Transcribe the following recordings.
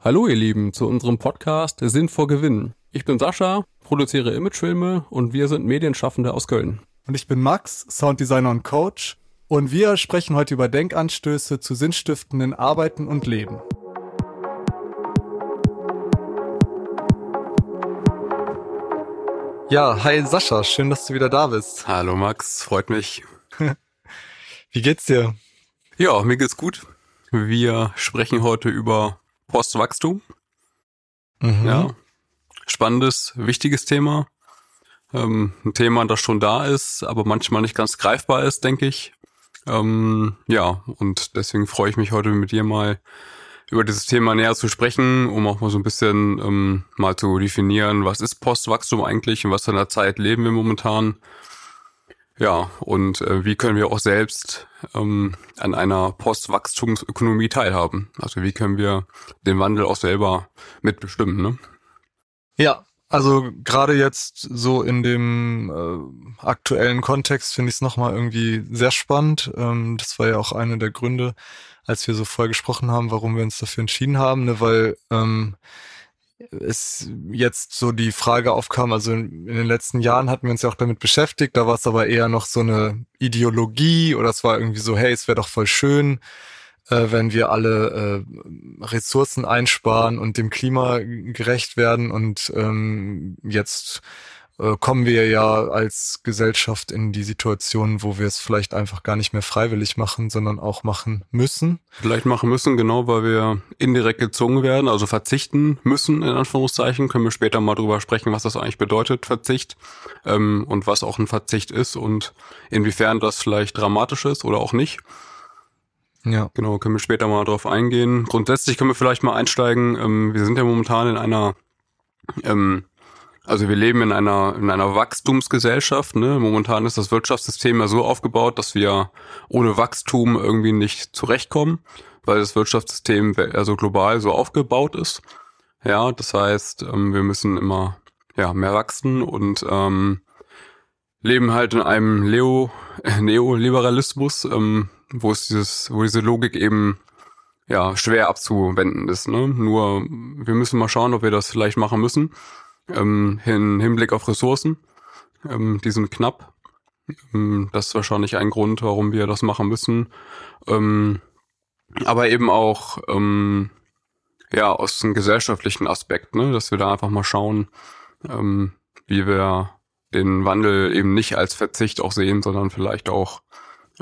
Hallo ihr Lieben zu unserem Podcast Sinn vor Gewinn. Ich bin Sascha, produziere Imagefilme und wir sind Medienschaffende aus Köln. Und ich bin Max, Sounddesigner und Coach. Und wir sprechen heute über Denkanstöße zu sinnstiftenden Arbeiten und Leben. Ja, hi Sascha, schön, dass du wieder da bist. Hallo Max, freut mich. Wie geht's dir? Ja, mir geht's gut. Wir sprechen heute über Postwachstum. Mhm. Ja, spannendes, wichtiges Thema. Ähm, ein Thema, das schon da ist, aber manchmal nicht ganz greifbar ist, denke ich. Ähm, ja, und deswegen freue ich mich heute mit dir mal über dieses Thema näher zu sprechen, um auch mal so ein bisschen ähm, mal zu definieren, was ist Postwachstum eigentlich und was für einer Zeit leben wir momentan. Ja, und äh, wie können wir auch selbst ähm, an einer Postwachstumsökonomie teilhaben? Also wie können wir den Wandel auch selber mitbestimmen? Ne? Ja, also gerade jetzt so in dem äh, aktuellen Kontext finde ich es nochmal irgendwie sehr spannend. Ähm, das war ja auch einer der Gründe, als wir so vorher gesprochen haben, warum wir uns dafür entschieden haben, ne? weil ähm, es jetzt so die Frage aufkam, also in, in, den letzten Jahren hatten wir uns ja auch damit beschäftigt, da war es aber eher noch so eine Ideologie oder es war irgendwie so, hey, es wäre doch voll schön, äh, wenn wir alle äh, Ressourcen einsparen und dem Klima gerecht werden und ähm, jetzt äh, kommen wir ja als Gesellschaft in die Situation, wo wir es vielleicht einfach gar nicht mehr freiwillig machen, sondern auch machen müssen. Vielleicht machen müssen, genau, weil wir indirekt gezwungen werden, also verzichten müssen, in Anführungszeichen. Können wir später mal drüber sprechen, was das eigentlich bedeutet, Verzicht, ähm, und was auch ein Verzicht ist und inwiefern das vielleicht dramatisch ist oder auch nicht. Ja. Genau, können wir später mal drauf eingehen. Grundsätzlich können wir vielleicht mal einsteigen. Ähm, wir sind ja momentan in einer ähm, also wir leben in einer, in einer Wachstumsgesellschaft. Ne? Momentan ist das Wirtschaftssystem ja so aufgebaut, dass wir ohne Wachstum irgendwie nicht zurechtkommen, weil das Wirtschaftssystem also global so aufgebaut ist. Ja, das heißt, ähm, wir müssen immer ja, mehr wachsen und ähm, leben halt in einem Leo, Neoliberalismus, ähm, wo es dieses, wo diese Logik eben ja schwer abzuwenden ist. Ne? Nur wir müssen mal schauen, ob wir das vielleicht machen müssen ähm, Hinblick auf Ressourcen. Ähm, die sind knapp. Ähm, das ist wahrscheinlich ein Grund, warum wir das machen müssen. Ähm, aber eben auch ähm, ja aus einem gesellschaftlichen Aspekt, ne, dass wir da einfach mal schauen, ähm, wie wir den Wandel eben nicht als Verzicht auch sehen, sondern vielleicht auch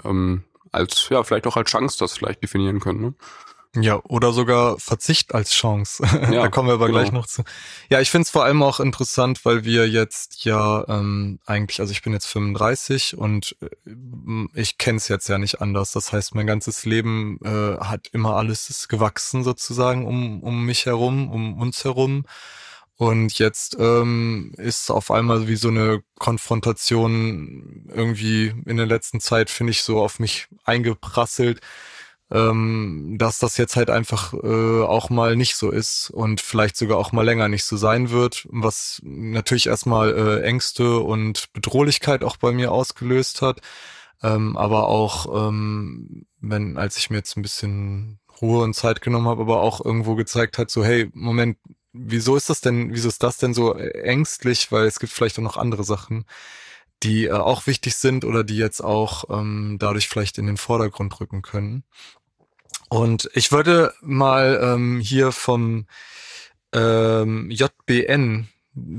ähm, als ja vielleicht auch als Chance das vielleicht definieren können. Ne? Ja, oder sogar Verzicht als Chance. Ja, da kommen wir aber genau. gleich noch zu. Ja, ich finde es vor allem auch interessant, weil wir jetzt ja ähm, eigentlich, also ich bin jetzt 35 und äh, ich kenne es jetzt ja nicht anders. Das heißt, mein ganzes Leben äh, hat immer alles gewachsen sozusagen um, um mich herum, um uns herum. Und jetzt ähm, ist auf einmal wie so eine Konfrontation irgendwie in der letzten Zeit, finde ich, so auf mich eingeprasselt ähm, dass das jetzt halt einfach äh, auch mal nicht so ist und vielleicht sogar auch mal länger nicht so sein wird, was natürlich erstmal äh, Ängste und Bedrohlichkeit auch bei mir ausgelöst hat. Ähm, aber auch, ähm, wenn, als ich mir jetzt ein bisschen Ruhe und Zeit genommen habe, aber auch irgendwo gezeigt hat, so, hey, Moment, wieso ist das denn, wieso ist das denn so ängstlich? Weil es gibt vielleicht auch noch andere Sachen, die äh, auch wichtig sind oder die jetzt auch ähm, dadurch vielleicht in den Vordergrund rücken können. Und ich würde mal ähm, hier vom ähm, JBN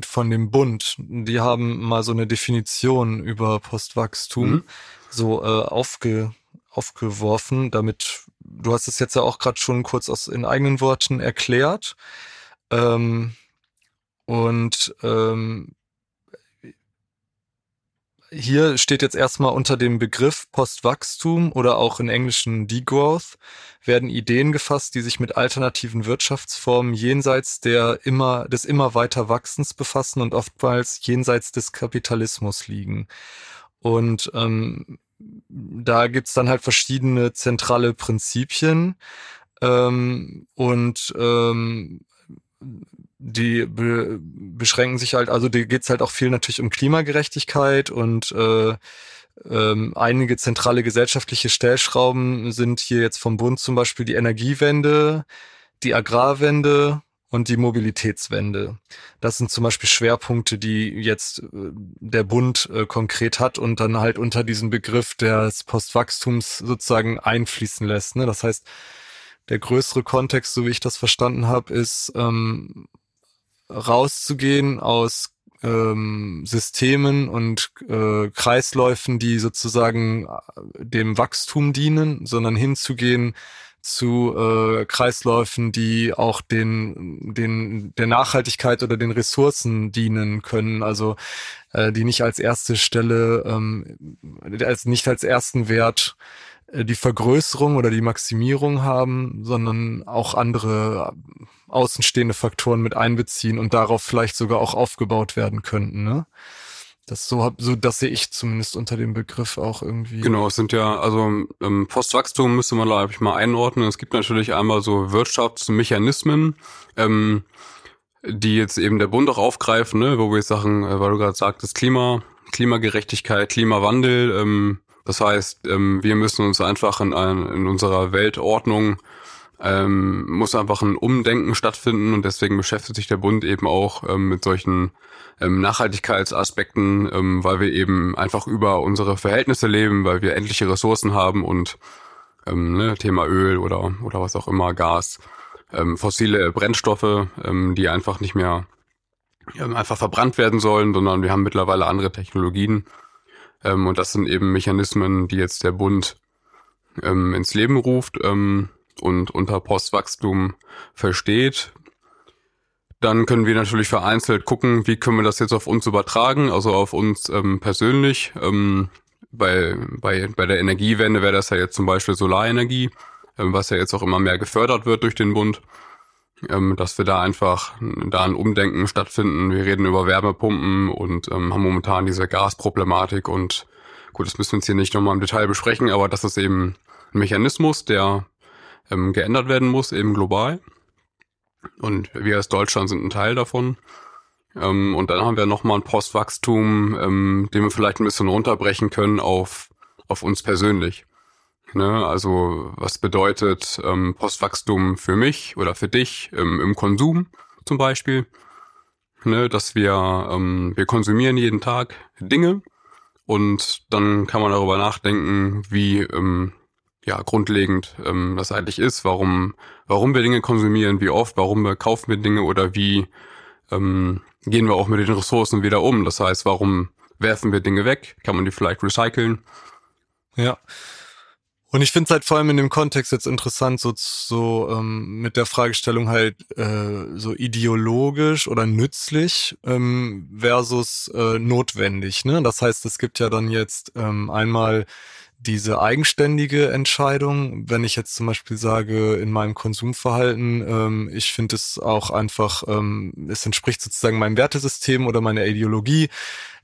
von dem Bund, die haben mal so eine Definition über Postwachstum mhm. so äh, aufge, aufgeworfen, damit du hast es jetzt ja auch gerade schon kurz aus in eigenen Worten erklärt. Ähm, und ähm, hier steht jetzt erstmal unter dem Begriff Postwachstum oder auch in englischen Degrowth werden Ideen gefasst, die sich mit alternativen Wirtschaftsformen jenseits der immer, des immer weiter Wachsens befassen und oftmals jenseits des Kapitalismus liegen. Und ähm, da gibt's dann halt verschiedene zentrale Prinzipien. Ähm, und ähm, die be beschränken sich halt, also die geht's halt auch viel natürlich um Klimagerechtigkeit und äh, ähm, einige zentrale gesellschaftliche Stellschrauben sind hier jetzt vom Bund zum Beispiel die Energiewende, die Agrarwende und die Mobilitätswende. Das sind zum Beispiel Schwerpunkte, die jetzt äh, der Bund äh, konkret hat und dann halt unter diesen Begriff des Postwachstums sozusagen einfließen lässt. Ne? Das heißt, der größere Kontext, so wie ich das verstanden habe, ist ähm, rauszugehen aus ähm, Systemen und äh, Kreisläufen, die sozusagen äh, dem Wachstum dienen, sondern hinzugehen zu äh, Kreisläufen, die auch den, den, der Nachhaltigkeit oder den Ressourcen dienen können. Also äh, die nicht als erste Stelle, ähm, als nicht als ersten Wert die Vergrößerung oder die Maximierung haben, sondern auch andere äh, außenstehende Faktoren mit einbeziehen und darauf vielleicht sogar auch aufgebaut werden könnten. Ne? Das so, so das sehe ich zumindest unter dem Begriff auch irgendwie. Genau, es sind ja, also ähm, Postwachstum müsste man, glaube ich, mal einordnen. Es gibt natürlich einmal so Wirtschaftsmechanismen, ähm, die jetzt eben der Bund auch aufgreifen, ne, wo wir jetzt Sachen, äh, weil du gerade sagtest, Klima, Klimagerechtigkeit, Klimawandel, ähm, das heißt, ähm, wir müssen uns einfach in, in unserer Weltordnung ähm, muss einfach ein Umdenken stattfinden und deswegen beschäftigt sich der Bund eben auch ähm, mit solchen ähm, Nachhaltigkeitsaspekten, ähm, weil wir eben einfach über unsere Verhältnisse leben, weil wir endliche Ressourcen haben und ähm, ne, Thema Öl oder oder was auch immer, Gas, ähm, fossile Brennstoffe, ähm, die einfach nicht mehr ähm, einfach verbrannt werden sollen, sondern wir haben mittlerweile andere Technologien ähm, und das sind eben Mechanismen, die jetzt der Bund ähm, ins Leben ruft. Ähm, und unter Postwachstum versteht, dann können wir natürlich vereinzelt gucken, wie können wir das jetzt auf uns übertragen, also auf uns ähm, persönlich. Ähm, bei, bei, bei der Energiewende wäre das ja jetzt zum Beispiel Solarenergie, ähm, was ja jetzt auch immer mehr gefördert wird durch den Bund, ähm, dass wir da einfach da ein Umdenken stattfinden. Wir reden über Wärmepumpen und ähm, haben momentan diese Gasproblematik und gut, das müssen wir jetzt hier nicht nochmal im Detail besprechen, aber das ist eben ein Mechanismus, der ähm, geändert werden muss, eben global. Und wir als Deutschland sind ein Teil davon. Ähm, und dann haben wir nochmal ein Postwachstum, ähm, den wir vielleicht ein bisschen runterbrechen können auf, auf uns persönlich. Ne? Also was bedeutet ähm, Postwachstum für mich oder für dich ähm, im Konsum zum Beispiel? Ne? Dass wir, ähm, wir konsumieren jeden Tag Dinge und dann kann man darüber nachdenken, wie ähm, ja grundlegend ähm, das eigentlich ist, warum, warum wir Dinge konsumieren, wie oft, warum wir kaufen wir Dinge oder wie ähm, gehen wir auch mit den Ressourcen wieder um. Das heißt, warum werfen wir Dinge weg? Kann man die vielleicht recyceln? Ja. Und ich finde es halt vor allem in dem Kontext jetzt interessant, so, so ähm, mit der Fragestellung halt äh, so ideologisch oder nützlich ähm, versus äh, notwendig. Ne? Das heißt, es gibt ja dann jetzt ähm, einmal diese eigenständige Entscheidung, wenn ich jetzt zum Beispiel sage, in meinem Konsumverhalten, ähm, ich finde es auch einfach, ähm, es entspricht sozusagen meinem Wertesystem oder meiner Ideologie,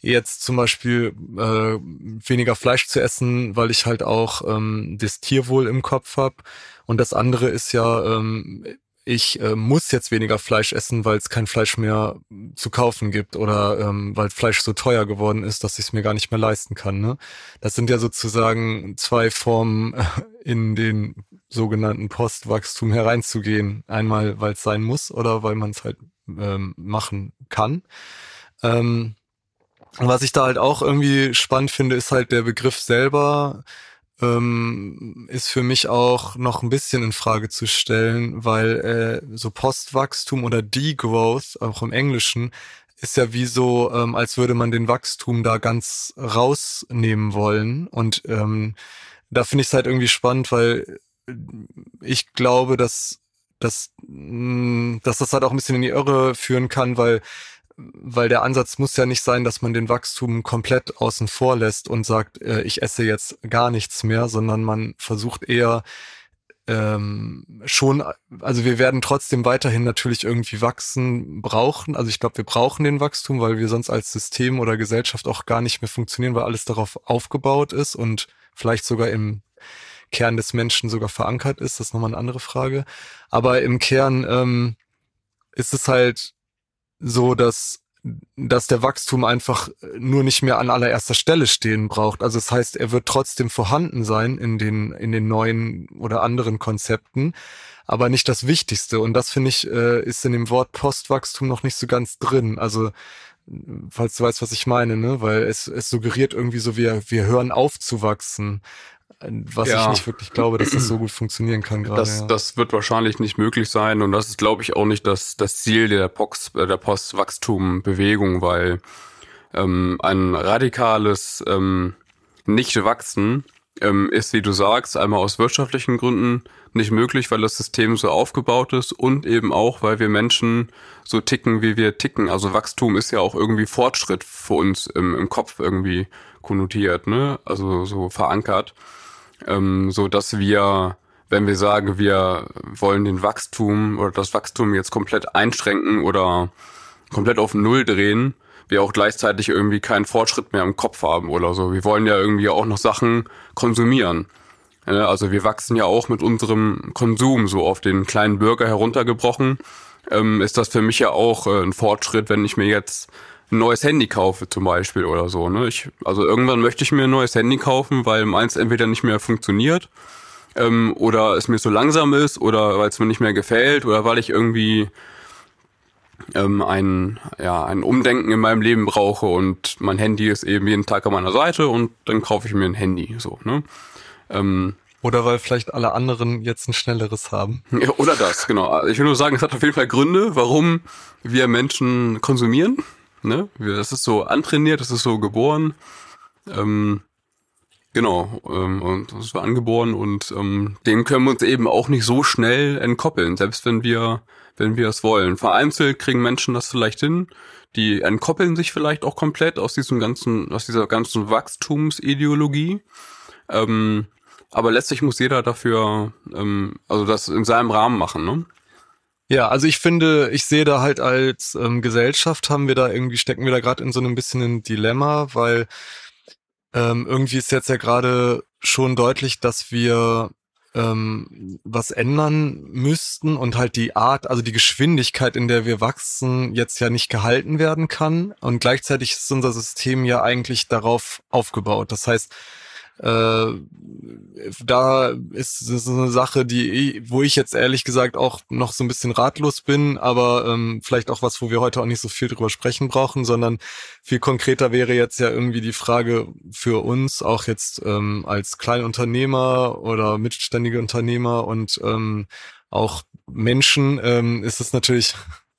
jetzt zum Beispiel äh, weniger Fleisch zu essen, weil ich halt auch ähm, das Tierwohl im Kopf habe. Und das andere ist ja, ähm, ich äh, muss jetzt weniger Fleisch essen, weil es kein Fleisch mehr zu kaufen gibt oder ähm, weil Fleisch so teuer geworden ist, dass ich es mir gar nicht mehr leisten kann. Ne? Das sind ja sozusagen zwei Formen, in den sogenannten Postwachstum hereinzugehen. Einmal, weil es sein muss oder weil man es halt ähm, machen kann. Ähm, was ich da halt auch irgendwie spannend finde, ist halt der Begriff selber ähm, ist für mich auch noch ein bisschen in Frage zu stellen, weil äh, so Postwachstum oder Degrowth, auch im Englischen, ist ja wie so, ähm, als würde man den Wachstum da ganz rausnehmen wollen. Und ähm, da finde ich es halt irgendwie spannend, weil ich glaube, dass, dass, mh, dass das halt auch ein bisschen in die Irre führen kann, weil weil der Ansatz muss ja nicht sein, dass man den Wachstum komplett außen vor lässt und sagt, äh, ich esse jetzt gar nichts mehr, sondern man versucht eher ähm, schon, also wir werden trotzdem weiterhin natürlich irgendwie wachsen brauchen. Also ich glaube, wir brauchen den Wachstum, weil wir sonst als System oder Gesellschaft auch gar nicht mehr funktionieren, weil alles darauf aufgebaut ist und vielleicht sogar im Kern des Menschen sogar verankert ist. Das ist nochmal eine andere Frage. Aber im Kern ähm, ist es halt so, dass dass der Wachstum einfach nur nicht mehr an allererster Stelle stehen braucht. Also das heißt, er wird trotzdem vorhanden sein in den, in den neuen oder anderen Konzepten, aber nicht das Wichtigste. Und das finde ich, äh, ist in dem Wort Postwachstum noch nicht so ganz drin. Also falls du weißt, was ich meine, ne? Weil es, es suggeriert irgendwie so, wir, wir hören auf zu wachsen was ja. ich nicht wirklich glaube, dass das so gut funktionieren kann gerade. Das, ja. das wird wahrscheinlich nicht möglich sein und das ist, glaube ich, auch nicht das, das Ziel der, Pox, äh, der Postwachstum-Bewegung, weil ähm, ein radikales ähm, Nicht-Wachsen ähm, ist, wie du sagst, einmal aus wirtschaftlichen Gründen nicht möglich, weil das System so aufgebaut ist und eben auch, weil wir Menschen so ticken, wie wir ticken. Also Wachstum ist ja auch irgendwie Fortschritt für uns im, im Kopf irgendwie konnotiert, ne? Also so verankert ähm, so dass wir, wenn wir sagen, wir wollen den Wachstum oder das Wachstum jetzt komplett einschränken oder komplett auf Null drehen, wir auch gleichzeitig irgendwie keinen Fortschritt mehr im Kopf haben oder so. Wir wollen ja irgendwie auch noch Sachen konsumieren. Also wir wachsen ja auch mit unserem Konsum so auf den kleinen Bürger heruntergebrochen. Ähm, ist das für mich ja auch äh, ein Fortschritt, wenn ich mir jetzt ein neues Handy kaufe zum Beispiel oder so. Ne? Ich, also irgendwann möchte ich mir ein neues Handy kaufen, weil meins entweder nicht mehr funktioniert ähm, oder es mir so langsam ist oder weil es mir nicht mehr gefällt oder weil ich irgendwie ähm, ein, ja, ein Umdenken in meinem Leben brauche und mein Handy ist eben jeden Tag an meiner Seite und dann kaufe ich mir ein Handy. So, ne? Ähm, oder weil vielleicht alle anderen jetzt ein schnelleres haben. Ja, oder das, genau. Ich will nur sagen, es hat auf jeden Fall Gründe, warum wir Menschen konsumieren. Ne? Das ist so antrainiert, das ist so geboren. Ähm, genau, ähm, und das war angeboren und ähm, dem können wir uns eben auch nicht so schnell entkoppeln, selbst wenn wir, wenn wir es wollen. Vereinzelt kriegen Menschen das vielleicht hin, die entkoppeln sich vielleicht auch komplett aus diesem ganzen, aus dieser ganzen Wachstumsideologie. Ähm, aber letztlich muss jeder dafür, ähm, also das in seinem Rahmen machen, ne? Ja, also ich finde, ich sehe da halt als ähm, Gesellschaft haben wir da irgendwie, stecken wir da gerade in so einem bisschen ein Dilemma, weil ähm, irgendwie ist jetzt ja gerade schon deutlich, dass wir ähm, was ändern müssten und halt die Art, also die Geschwindigkeit, in der wir wachsen, jetzt ja nicht gehalten werden kann. Und gleichzeitig ist unser System ja eigentlich darauf aufgebaut. Das heißt, äh, da ist es eine Sache, die, wo ich jetzt ehrlich gesagt auch noch so ein bisschen ratlos bin, aber ähm, vielleicht auch was, wo wir heute auch nicht so viel drüber sprechen brauchen, sondern viel konkreter wäre jetzt ja irgendwie die Frage für uns, auch jetzt ähm, als Kleinunternehmer oder mittelständige Unternehmer und ähm, auch Menschen, ähm, ist es natürlich,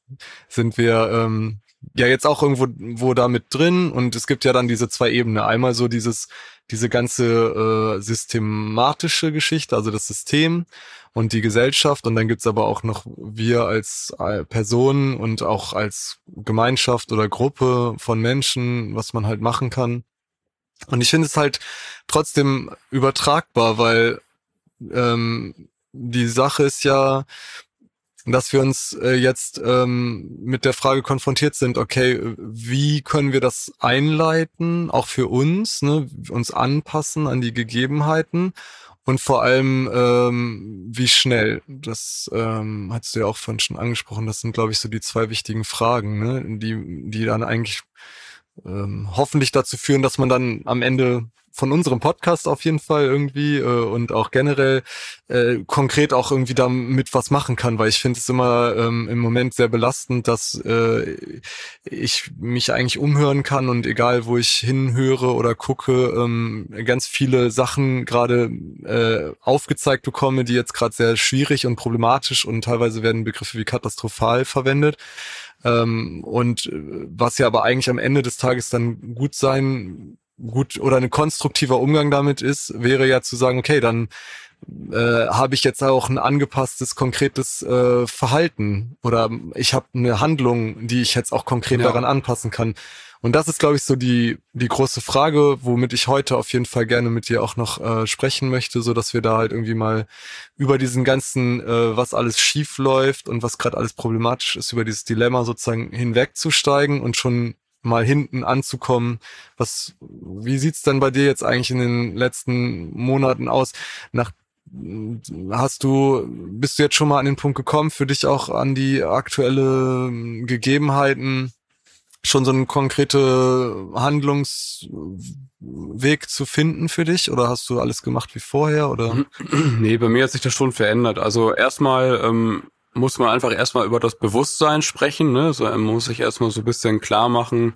sind wir ähm, ja jetzt auch irgendwo wo da mit drin und es gibt ja dann diese zwei Ebenen. Einmal so dieses diese ganze äh, systematische Geschichte, also das System und die Gesellschaft. Und dann gibt's aber auch noch wir als äh, Personen und auch als Gemeinschaft oder Gruppe von Menschen, was man halt machen kann. Und ich finde es halt trotzdem übertragbar, weil ähm, die Sache ist ja, dass wir uns äh, jetzt ähm, mit der Frage konfrontiert sind, okay, wie können wir das einleiten, auch für uns, ne, uns anpassen an die Gegebenheiten und vor allem, ähm, wie schnell. Das ähm, hast du ja auch vorhin schon angesprochen. Das sind, glaube ich, so die zwei wichtigen Fragen, ne, die, die dann eigentlich ähm, hoffentlich dazu führen, dass man dann am Ende von unserem Podcast auf jeden Fall irgendwie äh, und auch generell äh, konkret auch irgendwie damit was machen kann, weil ich finde es immer ähm, im Moment sehr belastend, dass äh, ich mich eigentlich umhören kann und egal wo ich hinhöre oder gucke, ähm, ganz viele Sachen gerade äh, aufgezeigt bekomme, die jetzt gerade sehr schwierig und problematisch und teilweise werden Begriffe wie katastrophal verwendet. Ähm, und äh, was ja aber eigentlich am Ende des Tages dann gut sein gut oder ein konstruktiver Umgang damit ist, wäre ja zu sagen, okay, dann äh, habe ich jetzt auch ein angepasstes, konkretes äh, Verhalten oder ich habe eine Handlung, die ich jetzt auch konkret ja. daran anpassen kann. Und das ist, glaube ich, so die die große Frage, womit ich heute auf jeden Fall gerne mit dir auch noch äh, sprechen möchte, so dass wir da halt irgendwie mal über diesen ganzen, äh, was alles schief läuft und was gerade alles problematisch ist, über dieses Dilemma sozusagen hinwegzusteigen und schon mal hinten anzukommen. Was, wie sieht's denn bei dir jetzt eigentlich in den letzten Monaten aus? Nach, hast du, bist du jetzt schon mal an den Punkt gekommen, für dich auch an die aktuelle Gegebenheiten schon so einen konkrete Handlungsweg zu finden für dich oder hast du alles gemacht wie vorher oder? Nee, bei mir hat sich das schon verändert. Also erstmal ähm, muss man einfach erstmal über das Bewusstsein sprechen, ne? So, man muss sich erstmal so ein bisschen klar machen,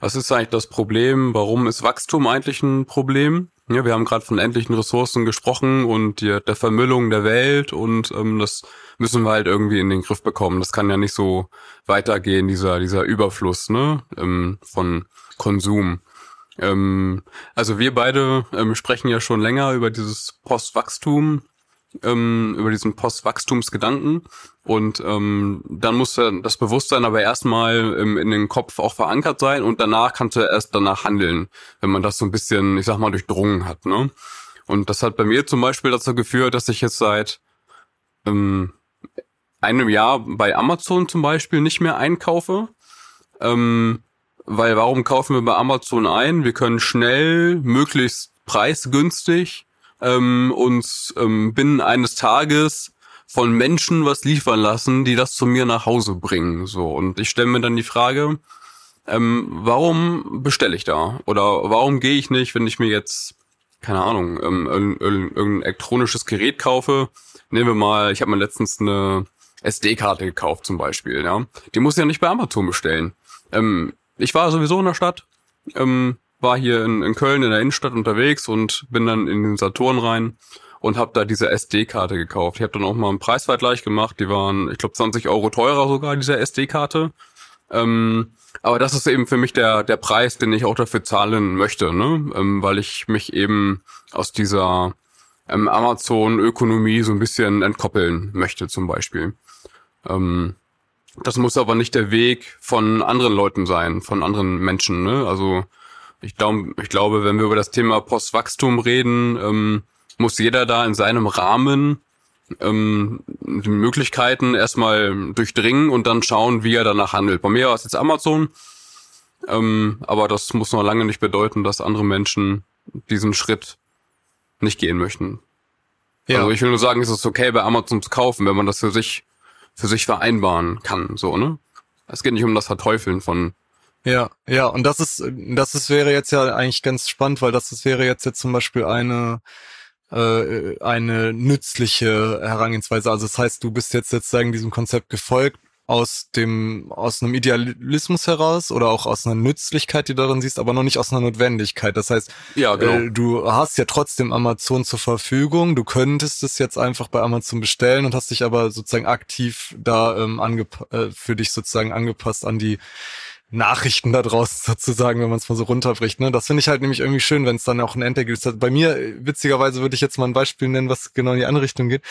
was ist eigentlich das Problem, warum ist Wachstum eigentlich ein Problem? Ja, wir haben gerade von endlichen Ressourcen gesprochen und die, der Vermüllung der Welt und ähm, das müssen wir halt irgendwie in den Griff bekommen. Das kann ja nicht so weitergehen, dieser, dieser Überfluss ne, ähm, von Konsum. Ähm, also wir beide ähm, sprechen ja schon länger über dieses Postwachstum ähm, über diesen Postwachstumsgedanken und ähm, dann muss das Bewusstsein aber erstmal ähm, in den Kopf auch verankert sein und danach kannst du erst danach handeln, wenn man das so ein bisschen, ich sag mal, durchdrungen hat. Ne? Und das hat bei mir zum Beispiel dazu geführt, dass ich jetzt seit ähm, einem Jahr bei Amazon zum Beispiel nicht mehr einkaufe. Ähm, weil warum kaufen wir bei Amazon ein? Wir können schnell, möglichst preisgünstig ähm, uns ähm, binnen eines Tages von Menschen was liefern lassen, die das zu mir nach Hause bringen. So und ich stelle mir dann die Frage, ähm, warum bestelle ich da oder warum gehe ich nicht, wenn ich mir jetzt keine Ahnung ähm, irgendein elektronisches Gerät kaufe? Nehmen wir mal, ich habe mir letztens eine SD-Karte gekauft zum Beispiel. Ja, die muss ich ja nicht bei Amazon bestellen. Ähm, ich war sowieso in der Stadt. Ähm, war hier in, in Köln in der Innenstadt unterwegs und bin dann in den Saturn rein und habe da diese SD-Karte gekauft. Ich habe dann auch mal einen Preisvergleich gemacht. Die waren, ich glaube, 20 Euro teurer sogar, diese SD-Karte. Ähm, aber das ist eben für mich der, der Preis, den ich auch dafür zahlen möchte, ne? Ähm, weil ich mich eben aus dieser ähm, Amazon-Ökonomie so ein bisschen entkoppeln möchte zum Beispiel. Ähm, das muss aber nicht der Weg von anderen Leuten sein, von anderen Menschen. Ne? Also ich glaube, ich glaube, wenn wir über das Thema Postwachstum reden, ähm, muss jeder da in seinem Rahmen ähm, die Möglichkeiten erstmal durchdringen und dann schauen, wie er danach handelt. Bei mir war es jetzt Amazon, ähm, aber das muss noch lange nicht bedeuten, dass andere Menschen diesen Schritt nicht gehen möchten. Ja. Also ich will nur sagen, es ist okay, bei Amazon zu kaufen, wenn man das für sich für sich vereinbaren kann, so ne. Es geht nicht um das Verteufeln von ja, ja, und das ist, das ist, wäre jetzt ja eigentlich ganz spannend, weil das, das wäre jetzt, jetzt zum Beispiel eine, äh, eine nützliche Herangehensweise. Also das heißt, du bist jetzt sozusagen diesem Konzept gefolgt aus dem, aus einem Idealismus heraus oder auch aus einer Nützlichkeit, die du darin siehst, aber noch nicht aus einer Notwendigkeit. Das heißt, ja, genau. äh, du hast ja trotzdem Amazon zur Verfügung. Du könntest es jetzt einfach bei Amazon bestellen und hast dich aber sozusagen aktiv da ähm, äh, für dich sozusagen angepasst an die Nachrichten da draußen sozusagen, wenn man es mal so runterbricht. Ne? Das finde ich halt nämlich irgendwie schön, wenn es dann auch ein Endergebnis hat. Bei mir, witzigerweise, würde ich jetzt mal ein Beispiel nennen, was genau in die andere Richtung geht.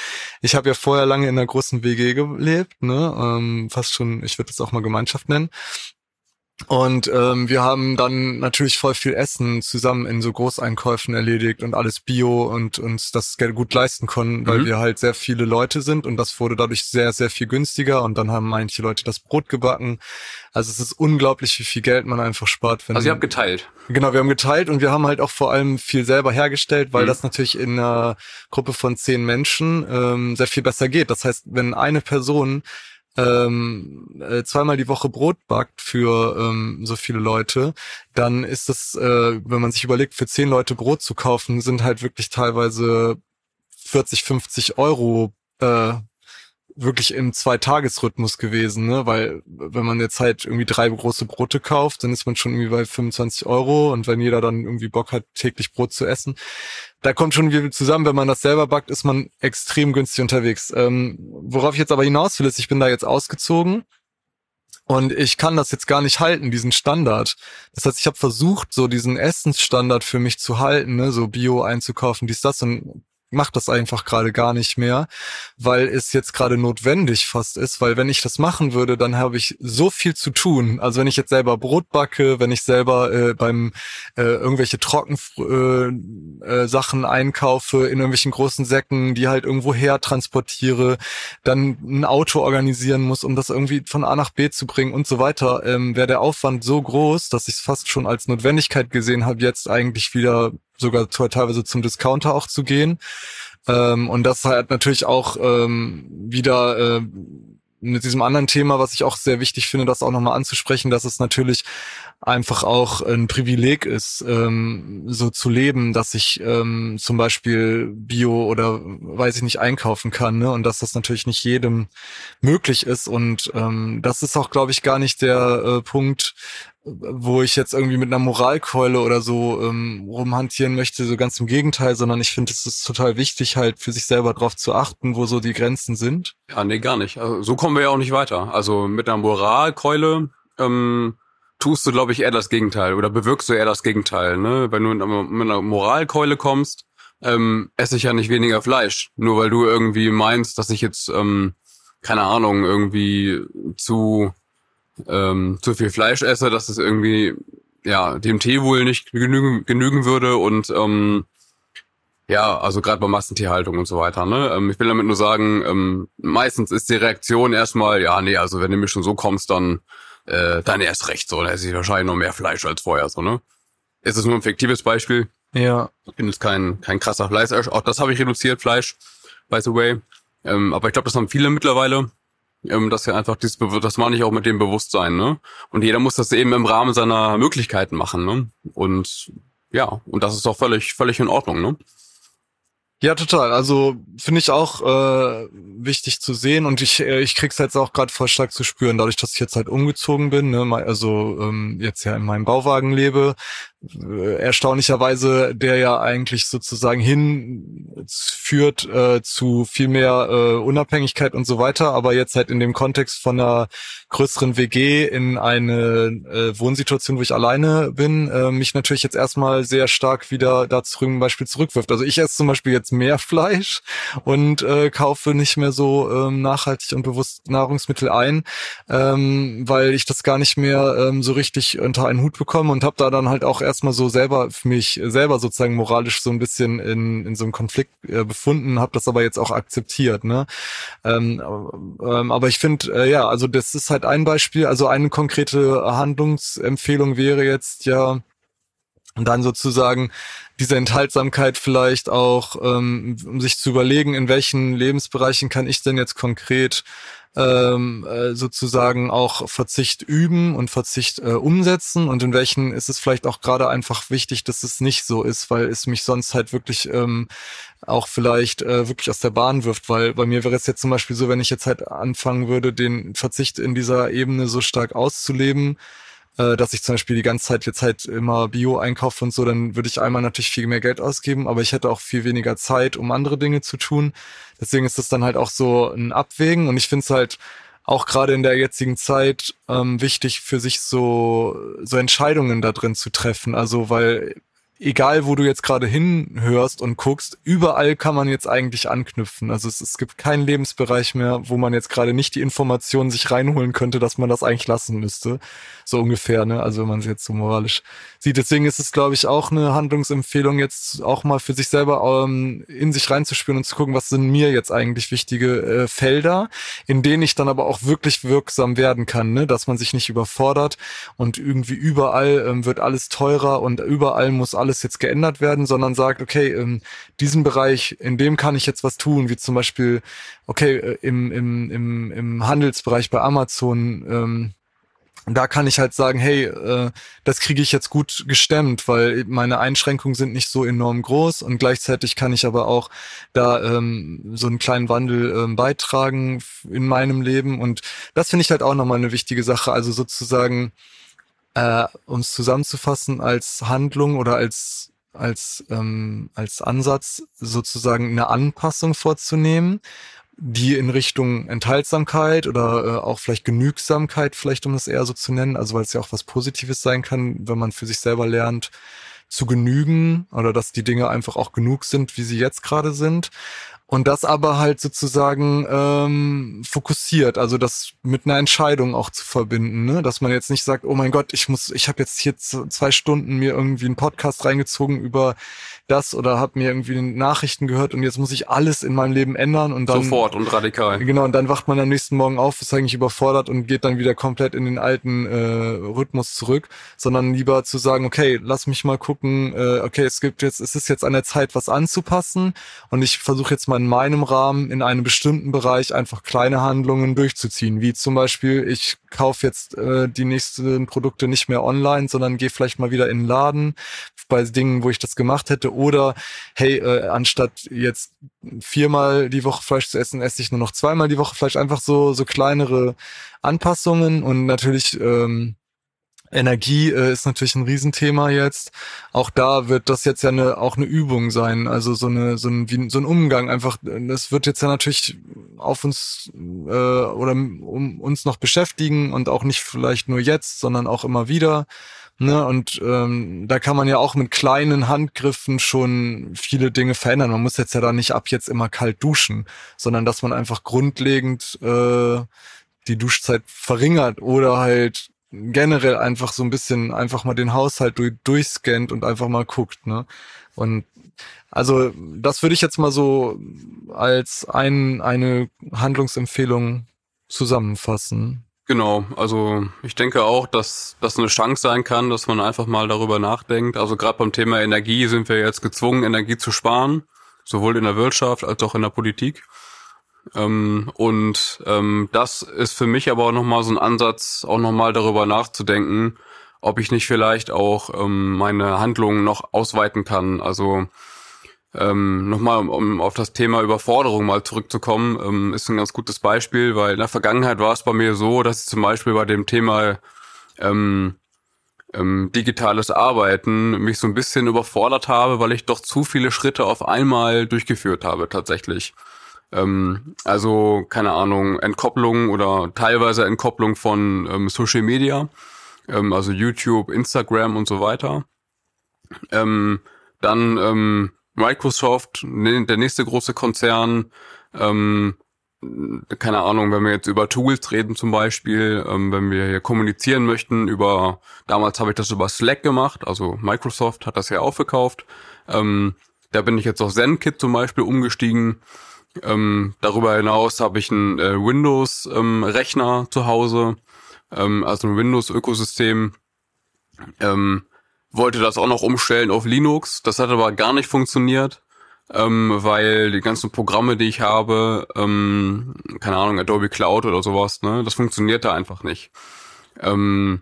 Ich habe ja vorher lange in einer großen WG gelebt, ne? ähm, fast schon, ich würde das auch mal Gemeinschaft nennen. Und ähm, wir haben dann natürlich voll viel Essen zusammen in so Großeinkäufen erledigt und alles Bio und uns das Geld gut leisten konnten, weil mhm. wir halt sehr viele Leute sind und das wurde dadurch sehr, sehr viel günstiger und dann haben manche Leute das Brot gebacken. Also es ist unglaublich, wie viel Geld man einfach spart. Wenn, also ihr habt geteilt. Genau, wir haben geteilt und wir haben halt auch vor allem viel selber hergestellt, weil mhm. das natürlich in einer Gruppe von zehn Menschen ähm, sehr viel besser geht. Das heißt, wenn eine Person ähm, äh, zweimal die Woche Brot backt für ähm, so viele Leute, dann ist das, äh, wenn man sich überlegt, für zehn Leute Brot zu kaufen, sind halt wirklich teilweise 40, 50 Euro äh, wirklich im Zweitagesrhythmus gewesen, ne? Weil wenn man jetzt halt irgendwie drei große Brote kauft, dann ist man schon irgendwie bei 25 Euro und wenn jeder dann irgendwie Bock hat, täglich Brot zu essen, da kommt schon viel zusammen. Wenn man das selber backt, ist man extrem günstig unterwegs. Ähm, worauf ich jetzt aber hinaus will, ist, ich bin da jetzt ausgezogen und ich kann das jetzt gar nicht halten, diesen Standard. Das heißt, ich habe versucht, so diesen Essensstandard für mich zu halten, ne? so Bio einzukaufen, dies, das und mache das einfach gerade gar nicht mehr, weil es jetzt gerade notwendig fast ist, weil wenn ich das machen würde, dann habe ich so viel zu tun. Also wenn ich jetzt selber Brot backe, wenn ich selber äh, beim äh, irgendwelche Trocken äh, äh, Sachen einkaufe in irgendwelchen großen Säcken, die halt irgendwo her transportiere, dann ein Auto organisieren muss, um das irgendwie von A nach B zu bringen und so weiter, ähm, wäre der Aufwand so groß, dass ich es fast schon als Notwendigkeit gesehen habe, jetzt eigentlich wieder sogar teilweise zum Discounter auch zu gehen. Ähm, und das halt natürlich auch ähm, wieder äh, mit diesem anderen Thema, was ich auch sehr wichtig finde, das auch nochmal anzusprechen, dass es natürlich einfach auch ein Privileg ist, ähm, so zu leben, dass ich ähm, zum Beispiel Bio oder weiß ich nicht einkaufen kann, ne? Und dass das natürlich nicht jedem möglich ist. Und ähm, das ist auch, glaube ich, gar nicht der äh, Punkt, wo ich jetzt irgendwie mit einer Moralkeule oder so ähm, rumhantieren möchte, so ganz im Gegenteil, sondern ich finde, es ist total wichtig, halt für sich selber drauf zu achten, wo so die Grenzen sind. Ja, nee, gar nicht. Also, so kommen wir ja auch nicht weiter. Also mit einer Moralkeule ähm, tust du, glaube ich, eher das Gegenteil oder bewirkst du eher das Gegenteil. Ne? Wenn du mit einer Moralkeule kommst, ähm, esse ich ja nicht weniger Fleisch, nur weil du irgendwie meinst, dass ich jetzt, ähm, keine Ahnung, irgendwie zu ähm, zu viel Fleisch esse, dass es irgendwie ja dem Tee wohl nicht genügen, genügen würde und ähm, ja, also gerade bei Massentierhaltung und so weiter. Ne? Ähm, ich will damit nur sagen, ähm, meistens ist die Reaktion erstmal, ja, nee, also wenn du mir schon so kommst, dann äh, dann erst recht so, dann esse ich wahrscheinlich noch mehr Fleisch als vorher, so, ne? Es ist nur ein fiktives Beispiel. Ja. Ich bin jetzt kein, kein krasser Fleisch. Auch das habe ich reduziert, Fleisch, by the way. Ähm, aber ich glaube, das haben viele mittlerweile ähm, dass er einfach dieses, das meine ich auch mit dem Bewusstsein, ne? Und jeder muss das eben im Rahmen seiner Möglichkeiten machen, ne? Und ja, und das ist doch völlig, völlig in Ordnung, ne? Ja, total. Also finde ich auch äh, wichtig zu sehen und ich äh, ich krieg's jetzt auch gerade voll stark zu spüren, dadurch, dass ich jetzt halt umgezogen bin, ne, also ähm, jetzt ja in meinem Bauwagen lebe, äh, erstaunlicherweise, der ja eigentlich sozusagen hinführt äh, zu viel mehr äh, Unabhängigkeit und so weiter, aber jetzt halt in dem Kontext von einer größeren WG in eine äh, Wohnsituation, wo ich alleine bin, äh, mich natürlich jetzt erstmal sehr stark wieder da zum Beispiel zurückwirft. Also ich esse zum Beispiel jetzt mehr Fleisch und äh, kaufe nicht mehr so ähm, nachhaltig und bewusst Nahrungsmittel ein, ähm, weil ich das gar nicht mehr ähm, so richtig unter einen Hut bekomme und habe da dann halt auch erst erstmal so selber für mich selber sozusagen moralisch so ein bisschen in, in so einem Konflikt äh, befunden, habe das aber jetzt auch akzeptiert. Ne? Ähm, ähm, aber ich finde, äh, ja, also das ist halt ein Beispiel. Also eine konkrete Handlungsempfehlung wäre jetzt ja, dann sozusagen diese Enthaltsamkeit vielleicht auch, ähm, um sich zu überlegen, in welchen Lebensbereichen kann ich denn jetzt konkret ähm, äh, sozusagen auch Verzicht üben und Verzicht äh, umsetzen? Und in welchen ist es vielleicht auch gerade einfach wichtig, dass es nicht so ist, weil es mich sonst halt wirklich ähm, auch vielleicht äh, wirklich aus der Bahn wirft, weil bei mir wäre es jetzt zum Beispiel so, wenn ich jetzt halt anfangen würde, den Verzicht in dieser Ebene so stark auszuleben, äh, dass ich zum Beispiel die ganze Zeit jetzt halt immer Bio einkaufe und so, dann würde ich einmal natürlich viel mehr Geld ausgeben, aber ich hätte auch viel weniger Zeit, um andere Dinge zu tun. Deswegen ist das dann halt auch so ein Abwägen und ich finde es halt auch gerade in der jetzigen Zeit ähm, wichtig für sich so so Entscheidungen da drin zu treffen. Also weil egal wo du jetzt gerade hinhörst und guckst, überall kann man jetzt eigentlich anknüpfen. Also es, es gibt keinen Lebensbereich mehr, wo man jetzt gerade nicht die Informationen sich reinholen könnte, dass man das eigentlich lassen müsste. So ungefähr, ne? Also wenn man es jetzt so moralisch sieht. Deswegen ist es, glaube ich, auch eine Handlungsempfehlung, jetzt auch mal für sich selber ähm, in sich reinzuspüren und zu gucken, was sind mir jetzt eigentlich wichtige äh, Felder, in denen ich dann aber auch wirklich wirksam werden kann, ne? Dass man sich nicht überfordert und irgendwie überall ähm, wird alles teurer und überall muss alles alles jetzt geändert werden, sondern sagt, okay, in diesem Bereich, in dem kann ich jetzt was tun, wie zum Beispiel, okay, äh, im, im, im, im Handelsbereich bei Amazon, ähm, da kann ich halt sagen, hey, äh, das kriege ich jetzt gut gestemmt, weil meine Einschränkungen sind nicht so enorm groß und gleichzeitig kann ich aber auch da ähm, so einen kleinen Wandel ähm, beitragen in meinem Leben. Und das finde ich halt auch nochmal eine wichtige Sache, also sozusagen äh, um es zusammenzufassen, als Handlung oder als als ähm, als Ansatz sozusagen eine Anpassung vorzunehmen, die in Richtung Enthaltsamkeit oder äh, auch vielleicht Genügsamkeit, vielleicht um es eher so zu nennen, also weil es ja auch was Positives sein kann, wenn man für sich selber lernt zu genügen oder dass die Dinge einfach auch genug sind, wie sie jetzt gerade sind und das aber halt sozusagen ähm, fokussiert, also das mit einer Entscheidung auch zu verbinden, ne? dass man jetzt nicht sagt, oh mein Gott, ich muss, ich habe jetzt hier zwei Stunden mir irgendwie einen Podcast reingezogen über das oder habe mir irgendwie Nachrichten gehört und jetzt muss ich alles in meinem Leben ändern und dann sofort und radikal. Genau und dann wacht man am nächsten Morgen auf, ist eigentlich überfordert und geht dann wieder komplett in den alten äh, Rhythmus zurück, sondern lieber zu sagen, okay, lass mich mal gucken äh, okay, es gibt jetzt, es ist jetzt an der Zeit, was anzupassen und ich versuche jetzt mal in meinem Rahmen in einem bestimmten Bereich einfach kleine Handlungen durchzuziehen, wie zum Beispiel, ich kaufe jetzt äh, die nächsten Produkte nicht mehr online, sondern gehe vielleicht mal wieder in den Laden bei Dingen, wo ich das gemacht hätte. Oder hey, äh, anstatt jetzt viermal die Woche Fleisch zu essen, esse ich nur noch zweimal die Woche Fleisch, einfach so so kleinere Anpassungen und natürlich ähm, Energie äh, ist natürlich ein Riesenthema jetzt. Auch da wird das jetzt ja eine, auch eine Übung sein. Also so eine so ein, wie, so ein Umgang einfach. Das wird jetzt ja natürlich auf uns äh, oder um uns noch beschäftigen und auch nicht vielleicht nur jetzt, sondern auch immer wieder. Ne? Und ähm, da kann man ja auch mit kleinen Handgriffen schon viele Dinge verändern. Man muss jetzt ja da nicht ab jetzt immer kalt duschen, sondern dass man einfach grundlegend äh, die Duschzeit verringert oder halt generell einfach so ein bisschen einfach mal den Haushalt durch, durchscannt und einfach mal guckt, ne? Und also das würde ich jetzt mal so als ein, eine Handlungsempfehlung zusammenfassen. Genau, also ich denke auch, dass das eine Chance sein kann, dass man einfach mal darüber nachdenkt. Also gerade beim Thema Energie sind wir jetzt gezwungen, Energie zu sparen, sowohl in der Wirtschaft als auch in der Politik. Ähm, und ähm, das ist für mich aber auch nochmal so ein Ansatz, auch nochmal darüber nachzudenken, ob ich nicht vielleicht auch ähm, meine Handlungen noch ausweiten kann. Also ähm, nochmal, um, auf das Thema Überforderung mal zurückzukommen, ähm, ist ein ganz gutes Beispiel, weil in der Vergangenheit war es bei mir so, dass ich zum Beispiel bei dem Thema ähm, ähm, digitales Arbeiten mich so ein bisschen überfordert habe, weil ich doch zu viele Schritte auf einmal durchgeführt habe tatsächlich. Ähm, also, keine Ahnung, Entkopplung oder teilweise Entkopplung von ähm, Social Media, ähm, also YouTube, Instagram und so weiter. Ähm, dann ähm, Microsoft, ne, der nächste große Konzern, ähm, keine Ahnung, wenn wir jetzt über Tools reden zum Beispiel, ähm, wenn wir hier kommunizieren möchten über, damals habe ich das über Slack gemacht, also Microsoft hat das ja aufgekauft. Ähm, da bin ich jetzt auf ZenKit zum Beispiel umgestiegen. Ähm, darüber hinaus habe ich einen äh, Windows-Rechner ähm, zu Hause, ähm, also ein Windows-Ökosystem. Ähm, wollte das auch noch umstellen auf Linux. Das hat aber gar nicht funktioniert, ähm, weil die ganzen Programme, die ich habe, ähm, keine Ahnung, Adobe Cloud oder sowas, ne, das funktioniert da einfach nicht. Ähm,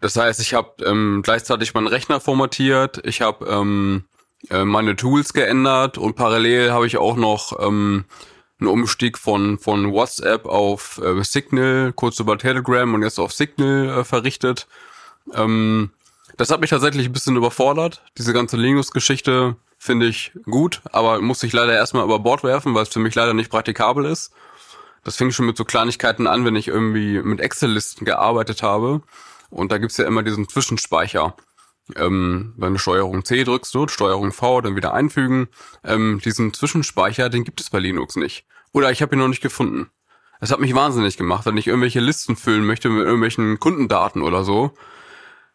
das heißt, ich habe ähm, gleichzeitig meinen Rechner formatiert, ich habe ähm, äh, meine Tools geändert und parallel habe ich auch noch ähm, einen Umstieg von, von WhatsApp auf äh, Signal, kurz über Telegram und jetzt auf Signal äh, verrichtet. Ähm, das hat mich tatsächlich ein bisschen überfordert. Diese ganze Linux-Geschichte finde ich gut, aber muss ich leider erstmal über Bord werfen, weil es für mich leider nicht praktikabel ist. Das fing schon mit so Kleinigkeiten an, wenn ich irgendwie mit Excel-Listen gearbeitet habe. Und da gibt's ja immer diesen Zwischenspeicher ähm, wenn du Steuerung C drückst, so, Steuerung V, dann wieder einfügen. Ähm, diesen Zwischenspeicher, den gibt es bei Linux nicht. Oder ich habe ihn noch nicht gefunden. Es hat mich wahnsinnig gemacht, wenn ich irgendwelche Listen füllen möchte mit irgendwelchen Kundendaten oder so,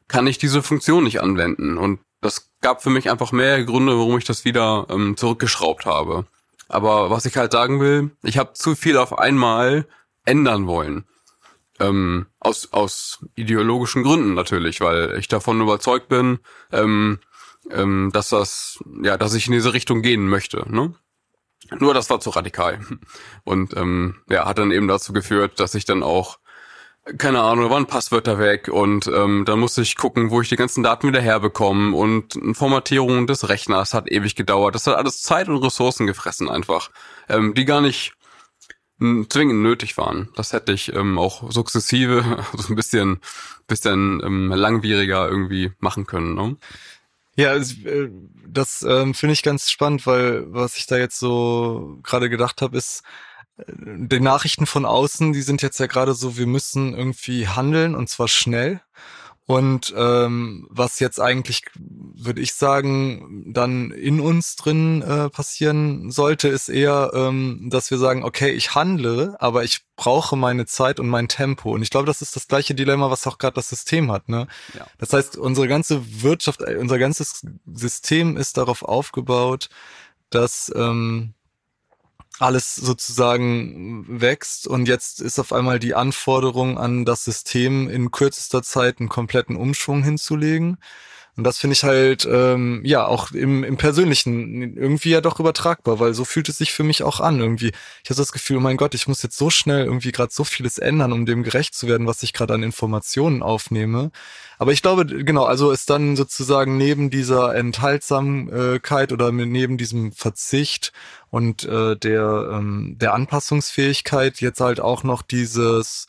kann ich diese Funktion nicht anwenden. Und das gab für mich einfach mehr Gründe, warum ich das wieder ähm, zurückgeschraubt habe. Aber was ich halt sagen will, ich habe zu viel auf einmal ändern wollen. Ähm, aus, aus ideologischen Gründen natürlich, weil ich davon überzeugt bin, ähm, ähm, dass das, ja, dass ich in diese Richtung gehen möchte. Ne? Nur das war zu radikal. Und ähm, ja, hat dann eben dazu geführt, dass ich dann auch, keine Ahnung, da waren Passwörter weg und ähm, dann musste ich gucken, wo ich die ganzen Daten wieder herbekomme und Formatierung des Rechners hat ewig gedauert. Das hat alles Zeit und Ressourcen gefressen einfach, ähm, die gar nicht zwingend nötig waren. Das hätte ich ähm, auch sukzessive, so ein bisschen, bisschen ähm, langwieriger irgendwie machen können. Ne? Ja, äh, das ähm, finde ich ganz spannend, weil was ich da jetzt so gerade gedacht habe, ist, äh, die Nachrichten von außen, die sind jetzt ja gerade so, wir müssen irgendwie handeln und zwar schnell. Und ähm, was jetzt eigentlich, würde ich sagen, dann in uns drin äh, passieren sollte, ist eher, ähm, dass wir sagen, okay, ich handle, aber ich brauche meine Zeit und mein Tempo. Und ich glaube, das ist das gleiche Dilemma, was auch gerade das System hat. Ne? Ja. Das heißt, unsere ganze Wirtschaft, äh, unser ganzes System ist darauf aufgebaut, dass ähm, alles sozusagen wächst und jetzt ist auf einmal die Anforderung an das System in kürzester Zeit einen kompletten Umschwung hinzulegen. Und das finde ich halt, ähm, ja, auch im, im Persönlichen irgendwie ja doch übertragbar, weil so fühlt es sich für mich auch an. Irgendwie, ich habe das Gefühl, oh mein Gott, ich muss jetzt so schnell irgendwie gerade so vieles ändern, um dem gerecht zu werden, was ich gerade an Informationen aufnehme. Aber ich glaube, genau, also ist dann sozusagen neben dieser Enthaltsamkeit oder neben diesem Verzicht und äh, der, ähm, der Anpassungsfähigkeit jetzt halt auch noch dieses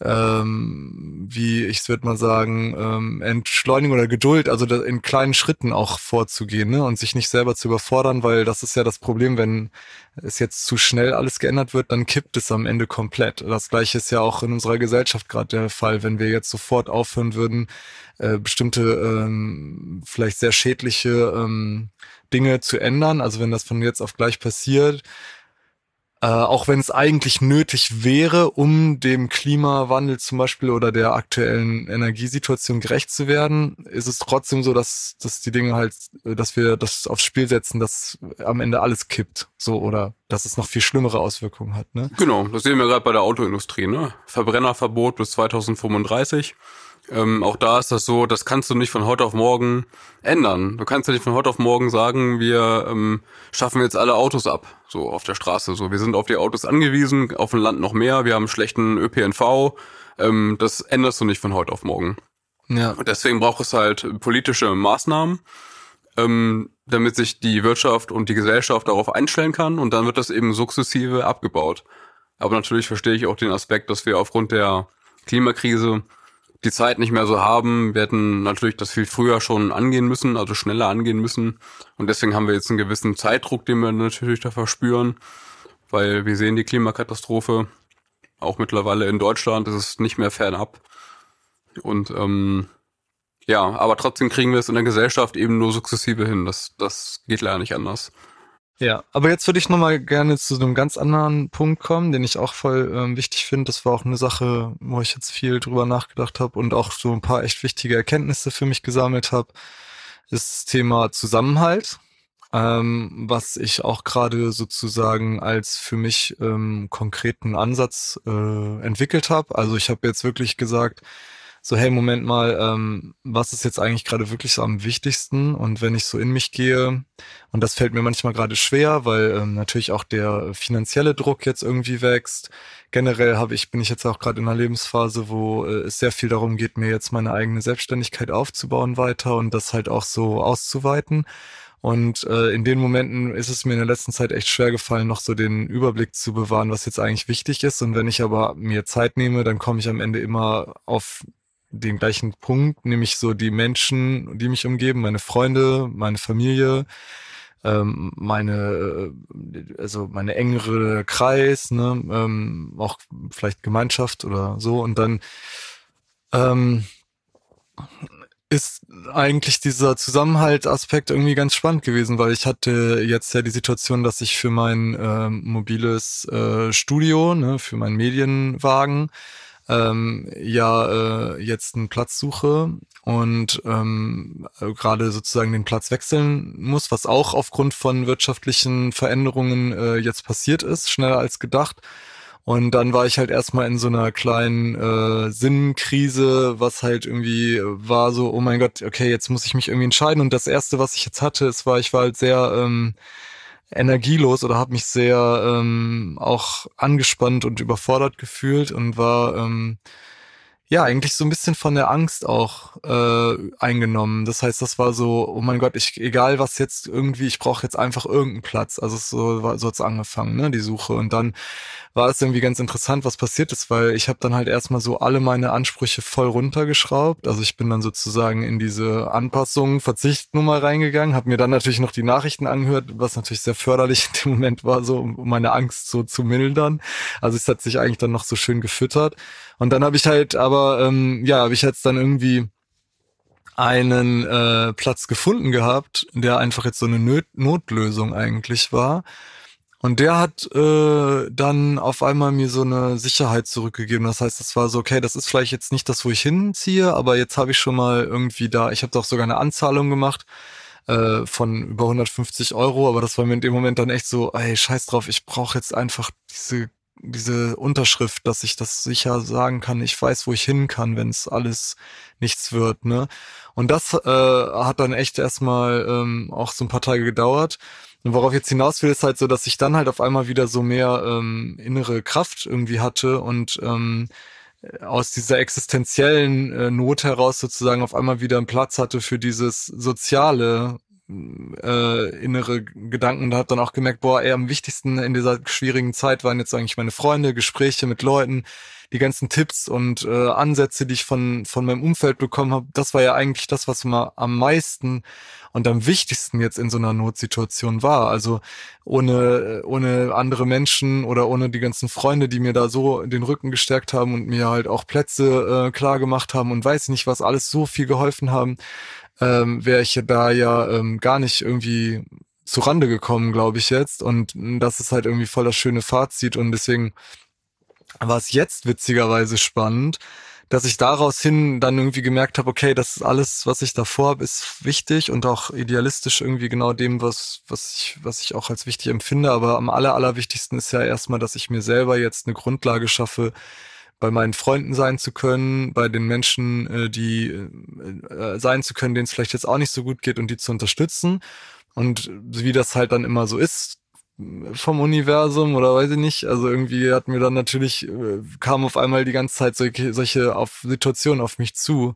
ähm, wie ich würde mal sagen, ähm, Entschleunigung oder Geduld, also in kleinen Schritten auch vorzugehen ne? und sich nicht selber zu überfordern, weil das ist ja das Problem, wenn es jetzt zu schnell alles geändert wird, dann kippt es am Ende komplett. Das gleiche ist ja auch in unserer Gesellschaft gerade der Fall, wenn wir jetzt sofort aufhören würden, äh, bestimmte ähm, vielleicht sehr schädliche ähm, Dinge zu ändern, also wenn das von jetzt auf gleich passiert, äh, auch wenn es eigentlich nötig wäre, um dem Klimawandel zum Beispiel oder der aktuellen Energiesituation gerecht zu werden, ist es trotzdem so, dass, dass die Dinge halt, dass wir das aufs Spiel setzen, dass am Ende alles kippt, so oder dass es noch viel schlimmere Auswirkungen hat. Ne? Genau, das sehen wir gerade bei der Autoindustrie. Ne? Verbrennerverbot bis 2035. Ähm, auch da ist das so, das kannst du nicht von heute auf morgen ändern. Du kannst ja nicht von heute auf morgen sagen, wir ähm, schaffen jetzt alle Autos ab, so auf der Straße. So, wir sind auf die Autos angewiesen, auf dem Land noch mehr, wir haben schlechten ÖPNV. Ähm, das änderst du nicht von heute auf morgen. Ja. Und deswegen braucht es halt politische Maßnahmen, ähm, damit sich die Wirtschaft und die Gesellschaft darauf einstellen kann und dann wird das eben sukzessive abgebaut. Aber natürlich verstehe ich auch den Aspekt, dass wir aufgrund der Klimakrise die Zeit nicht mehr so haben. Wir hätten natürlich das viel früher schon angehen müssen, also schneller angehen müssen. Und deswegen haben wir jetzt einen gewissen Zeitdruck, den wir natürlich da verspüren, weil wir sehen die Klimakatastrophe auch mittlerweile in Deutschland, das ist nicht mehr fernab. Und ähm, ja, aber trotzdem kriegen wir es in der Gesellschaft eben nur sukzessive hin. Das, das geht leider nicht anders. Ja, aber jetzt würde ich nochmal gerne zu einem ganz anderen Punkt kommen, den ich auch voll ähm, wichtig finde. Das war auch eine Sache, wo ich jetzt viel drüber nachgedacht habe und auch so ein paar echt wichtige Erkenntnisse für mich gesammelt habe. Ist das Thema Zusammenhalt, ähm, was ich auch gerade sozusagen als für mich ähm, konkreten Ansatz äh, entwickelt habe. Also ich habe jetzt wirklich gesagt, so, hey, Moment mal, ähm, was ist jetzt eigentlich gerade wirklich so am wichtigsten? Und wenn ich so in mich gehe, und das fällt mir manchmal gerade schwer, weil ähm, natürlich auch der finanzielle Druck jetzt irgendwie wächst. Generell habe ich, bin ich jetzt auch gerade in einer Lebensphase, wo äh, es sehr viel darum geht, mir jetzt meine eigene Selbstständigkeit aufzubauen weiter und das halt auch so auszuweiten. Und äh, in den Momenten ist es mir in der letzten Zeit echt schwer gefallen, noch so den Überblick zu bewahren, was jetzt eigentlich wichtig ist. Und wenn ich aber mir Zeit nehme, dann komme ich am Ende immer auf den gleichen Punkt, nämlich so die Menschen, die mich umgeben, meine Freunde, meine Familie, ähm, meine, äh, also meine engere Kreis, ne, ähm, auch vielleicht Gemeinschaft oder so. Und dann ähm, ist eigentlich dieser Zusammenhaltsaspekt irgendwie ganz spannend gewesen, weil ich hatte jetzt ja die Situation, dass ich für mein äh, mobiles äh, Studio, ne, für meinen Medienwagen, ähm, ja äh, jetzt einen Platz suche und ähm, gerade sozusagen den Platz wechseln muss, was auch aufgrund von wirtschaftlichen Veränderungen äh, jetzt passiert ist, schneller als gedacht. Und dann war ich halt erstmal in so einer kleinen äh, Sinnkrise, was halt irgendwie war so, oh mein Gott, okay, jetzt muss ich mich irgendwie entscheiden. Und das erste, was ich jetzt hatte, es war, ich war halt sehr ähm, energielos oder habe mich sehr ähm, auch angespannt und überfordert gefühlt und war ähm, ja, eigentlich so ein bisschen von der Angst auch äh, eingenommen. Das heißt, das war so, oh mein Gott, ich, egal was jetzt irgendwie, ich brauche jetzt einfach irgendeinen Platz. Also so war so hat's angefangen, ne, die Suche. Und dann war es irgendwie ganz interessant, was passiert ist, weil ich habe dann halt erstmal so alle meine Ansprüche voll runtergeschraubt. Also ich bin dann sozusagen in diese Anpassung, Verzichtnummer reingegangen, habe mir dann natürlich noch die Nachrichten angehört, was natürlich sehr förderlich in dem Moment war, so um meine Angst so zu mildern. Also es hat sich eigentlich dann noch so schön gefüttert. Und dann habe ich halt aber, ähm, ja, habe ich jetzt dann irgendwie einen äh, Platz gefunden gehabt, der einfach jetzt so eine Not Notlösung eigentlich war. Und der hat äh, dann auf einmal mir so eine Sicherheit zurückgegeben. Das heißt, das war so, okay, das ist vielleicht jetzt nicht das, wo ich hinziehe, aber jetzt habe ich schon mal irgendwie da, ich habe doch sogar eine Anzahlung gemacht äh, von über 150 Euro, aber das war mir in dem Moment dann echt so, ey, scheiß drauf, ich brauche jetzt einfach diese diese Unterschrift, dass ich das sicher sagen kann, ich weiß, wo ich hin kann, wenn es alles nichts wird, ne? Und das äh, hat dann echt erstmal ähm, auch so ein paar Tage gedauert. Und worauf jetzt hinaus will, ist halt so, dass ich dann halt auf einmal wieder so mehr ähm, innere Kraft irgendwie hatte und ähm, aus dieser existenziellen äh, Not heraus sozusagen auf einmal wieder einen Platz hatte für dieses soziale äh, innere Gedanken und habe dann auch gemerkt, boah, ey, am wichtigsten in dieser schwierigen Zeit waren jetzt eigentlich meine Freunde, Gespräche mit Leuten, die ganzen Tipps und äh, Ansätze, die ich von, von meinem Umfeld bekommen habe, das war ja eigentlich das, was mir am meisten und am wichtigsten jetzt in so einer Notsituation war. Also ohne, ohne andere Menschen oder ohne die ganzen Freunde, die mir da so den Rücken gestärkt haben und mir halt auch Plätze äh, klar gemacht haben und weiß nicht, was alles so viel geholfen haben, ähm, wäre ich da ja ähm, gar nicht irgendwie zu Rande gekommen, glaube ich jetzt. Und das ist halt irgendwie voll das schöne Fazit und deswegen war es jetzt witzigerweise spannend, dass ich daraus hin dann irgendwie gemerkt habe, okay, das ist alles, was ich davor habe, ist wichtig und auch idealistisch irgendwie genau dem, was, was ich, was ich auch als wichtig empfinde. Aber am aller, allerwichtigsten ist ja erstmal, dass ich mir selber jetzt eine Grundlage schaffe, bei meinen Freunden sein zu können, bei den Menschen, äh, die äh, äh, sein zu können, denen es vielleicht jetzt auch nicht so gut geht und die zu unterstützen. Und wie das halt dann immer so ist, vom Universum oder weiß ich nicht. Also irgendwie hat mir dann natürlich, äh, kam auf einmal die ganze Zeit solche, solche auf Situationen auf mich zu,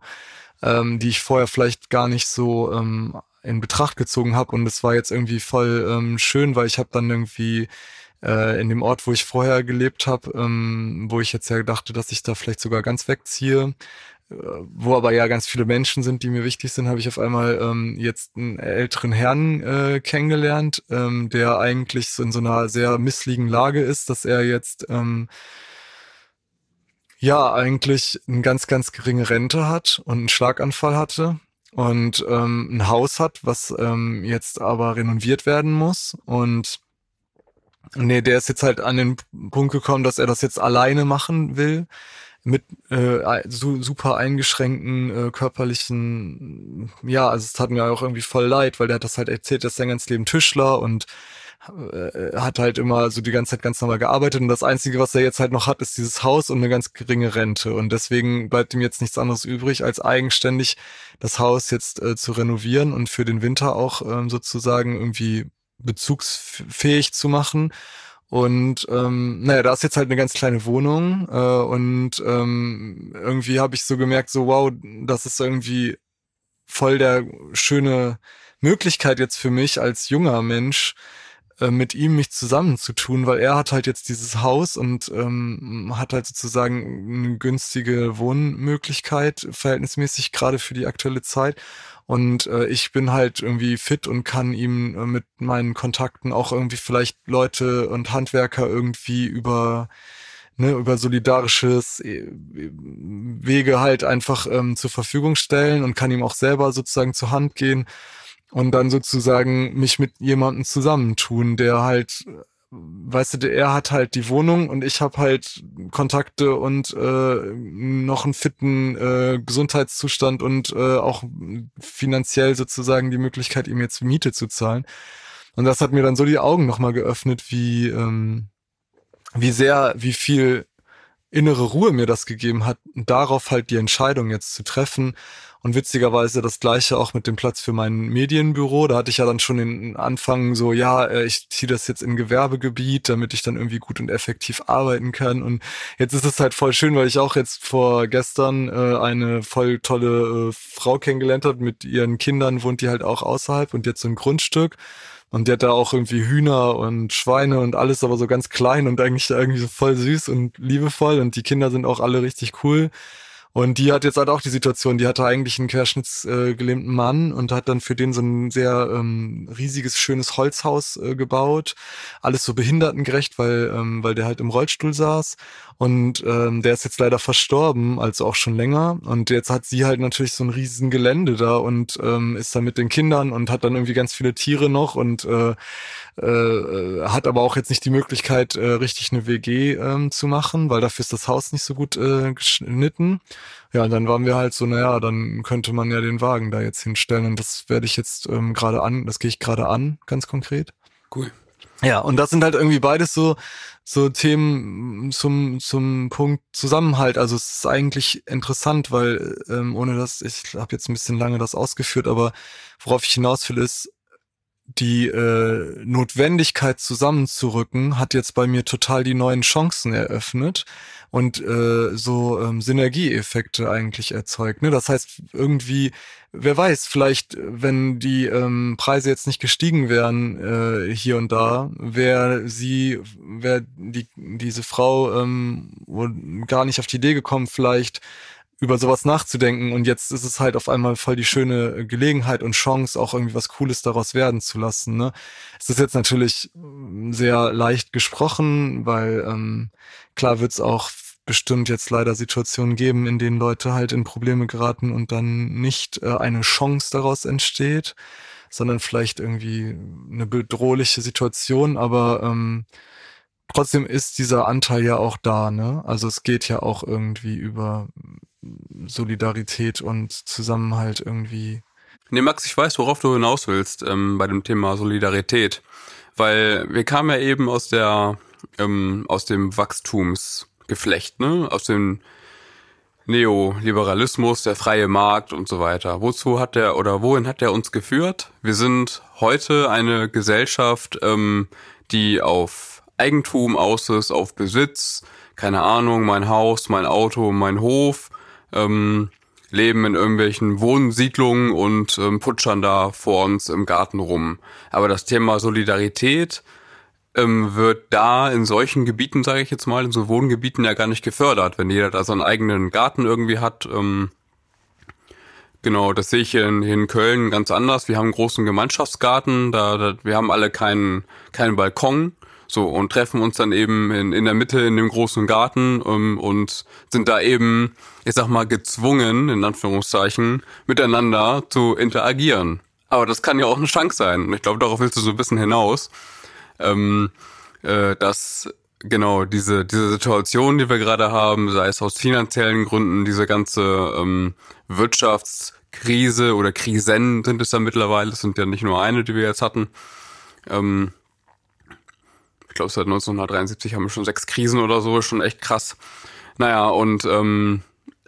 ähm, die ich vorher vielleicht gar nicht so ähm, in Betracht gezogen habe. Und es war jetzt irgendwie voll ähm, schön, weil ich habe dann irgendwie äh, in dem Ort, wo ich vorher gelebt habe, ähm, wo ich jetzt ja dachte, dass ich da vielleicht sogar ganz wegziehe, wo aber ja ganz viele Menschen sind, die mir wichtig sind, habe ich auf einmal ähm, jetzt einen älteren Herrn äh, kennengelernt, ähm, der eigentlich so in so einer sehr missliegen Lage ist, dass er jetzt ähm, ja eigentlich eine ganz, ganz geringe Rente hat und einen Schlaganfall hatte und ähm, ein Haus hat, was ähm, jetzt aber renoviert werden muss und nee, der ist jetzt halt an den Punkt gekommen, dass er das jetzt alleine machen will. Mit äh, super eingeschränkten äh, körperlichen, ja, also es tat mir auch irgendwie voll leid, weil der hat das halt erzählt, dass sein ganzes Leben Tischler und äh, hat halt immer so die ganze Zeit ganz normal gearbeitet. Und das Einzige, was er jetzt halt noch hat, ist dieses Haus und eine ganz geringe Rente. Und deswegen bleibt ihm jetzt nichts anderes übrig, als eigenständig das Haus jetzt äh, zu renovieren und für den Winter auch ähm, sozusagen irgendwie bezugsfähig zu machen und ähm, naja, da ist jetzt halt eine ganz kleine Wohnung äh, und ähm, irgendwie habe ich so gemerkt, so wow, das ist irgendwie voll der schöne Möglichkeit jetzt für mich als junger Mensch, äh, mit ihm mich zusammenzutun, weil er hat halt jetzt dieses Haus und ähm, hat halt sozusagen eine günstige Wohnmöglichkeit, verhältnismäßig gerade für die aktuelle Zeit. Und äh, ich bin halt irgendwie fit und kann ihm äh, mit meinen Kontakten auch irgendwie vielleicht Leute und Handwerker irgendwie über ne, über solidarisches äh, Wege halt einfach ähm, zur Verfügung stellen und kann ihm auch selber sozusagen zur Hand gehen und dann sozusagen mich mit jemandem zusammentun, der halt weißt du, er hat halt die Wohnung und ich habe halt Kontakte und äh, noch einen fitten äh, Gesundheitszustand und äh, auch finanziell sozusagen die Möglichkeit, ihm jetzt Miete zu zahlen. Und das hat mir dann so die Augen nochmal geöffnet, wie, ähm, wie sehr, wie viel innere Ruhe mir das gegeben hat, darauf halt die Entscheidung jetzt zu treffen und witzigerweise das gleiche auch mit dem Platz für mein Medienbüro. Da hatte ich ja dann schon den Anfang so, ja, äh, ich ziehe das jetzt in Gewerbegebiet, damit ich dann irgendwie gut und effektiv arbeiten kann. Und jetzt ist es halt voll schön, weil ich auch jetzt vor gestern äh, eine voll tolle äh, Frau kennengelernt habe. Mit ihren Kindern wohnt die halt auch außerhalb und jetzt so ein Grundstück. Und die hat da auch irgendwie Hühner und Schweine und alles, aber so ganz klein und eigentlich irgendwie so voll süß und liebevoll. Und die Kinder sind auch alle richtig cool. Und die hat jetzt halt auch die Situation, die hatte eigentlich einen querschnittsgelähmten äh, Mann und hat dann für den so ein sehr ähm, riesiges, schönes Holzhaus äh, gebaut. Alles so behindertengerecht, weil, ähm, weil der halt im Rollstuhl saß. Und ähm, der ist jetzt leider verstorben, also auch schon länger. Und jetzt hat sie halt natürlich so ein riesen Gelände da und ähm, ist da mit den Kindern und hat dann irgendwie ganz viele Tiere noch und äh, äh, hat aber auch jetzt nicht die Möglichkeit, äh, richtig eine WG ähm, zu machen, weil dafür ist das Haus nicht so gut äh, geschnitten. Ja, und dann waren wir halt so, naja, dann könnte man ja den Wagen da jetzt hinstellen und das werde ich jetzt ähm, gerade an, das gehe ich gerade an, ganz konkret. Cool. Ja, und das sind halt irgendwie beides so, so Themen zum, zum Punkt Zusammenhalt. Also es ist eigentlich interessant, weil ähm, ohne das, ich habe jetzt ein bisschen lange das ausgeführt, aber worauf ich hinaus will, ist, die äh, Notwendigkeit zusammenzurücken hat jetzt bei mir total die neuen Chancen eröffnet und äh, so ähm, Synergieeffekte eigentlich erzeugt. Ne? Das heißt, irgendwie, wer weiß, vielleicht, wenn die ähm, Preise jetzt nicht gestiegen wären äh, hier und da, wäre sie, wäre die diese Frau ähm, gar nicht auf die Idee gekommen, vielleicht über sowas nachzudenken und jetzt ist es halt auf einmal voll die schöne Gelegenheit und Chance, auch irgendwie was Cooles daraus werden zu lassen. Ne? Es ist jetzt natürlich sehr leicht gesprochen, weil ähm, klar wird es auch bestimmt jetzt leider Situationen geben, in denen Leute halt in Probleme geraten und dann nicht äh, eine Chance daraus entsteht, sondern vielleicht irgendwie eine bedrohliche Situation, aber ähm, trotzdem ist dieser Anteil ja auch da, ne? Also es geht ja auch irgendwie über Solidarität und Zusammenhalt irgendwie. Nee, Max, ich weiß, worauf du hinaus willst ähm, bei dem Thema Solidarität. Weil wir kamen ja eben aus der ähm, aus dem Wachstumsgeflecht, ne? Aus dem Neoliberalismus, der freie Markt und so weiter. Wozu hat der oder wohin hat der uns geführt? Wir sind heute eine Gesellschaft, ähm, die auf Eigentum aus ist, auf Besitz, keine Ahnung, mein Haus, mein Auto, mein Hof, ähm, leben in irgendwelchen Wohnsiedlungen und ähm, putschern da vor uns im Garten rum. Aber das Thema Solidarität ähm, wird da in solchen Gebieten, sage ich jetzt mal, in so Wohngebieten ja gar nicht gefördert, wenn jeder da seinen eigenen Garten irgendwie hat. Ähm, genau, das sehe ich in, in Köln ganz anders. Wir haben einen großen Gemeinschaftsgarten, da, da wir haben alle keinen keinen Balkon so, und treffen uns dann eben in, in der Mitte in dem großen Garten um, und sind da eben, ich sag mal, gezwungen, in Anführungszeichen, miteinander zu interagieren. Aber das kann ja auch eine Chance sein. Und ich glaube, darauf willst du so ein bisschen hinaus. Ähm, äh, dass genau diese diese Situation, die wir gerade haben, sei es aus finanziellen Gründen, diese ganze ähm, Wirtschaftskrise oder Krisen sind es ja mittlerweile, es sind ja nicht nur eine, die wir jetzt hatten, ähm, ich glaube, seit 1973 haben wir schon sechs Krisen oder so, schon echt krass. Naja, und ähm,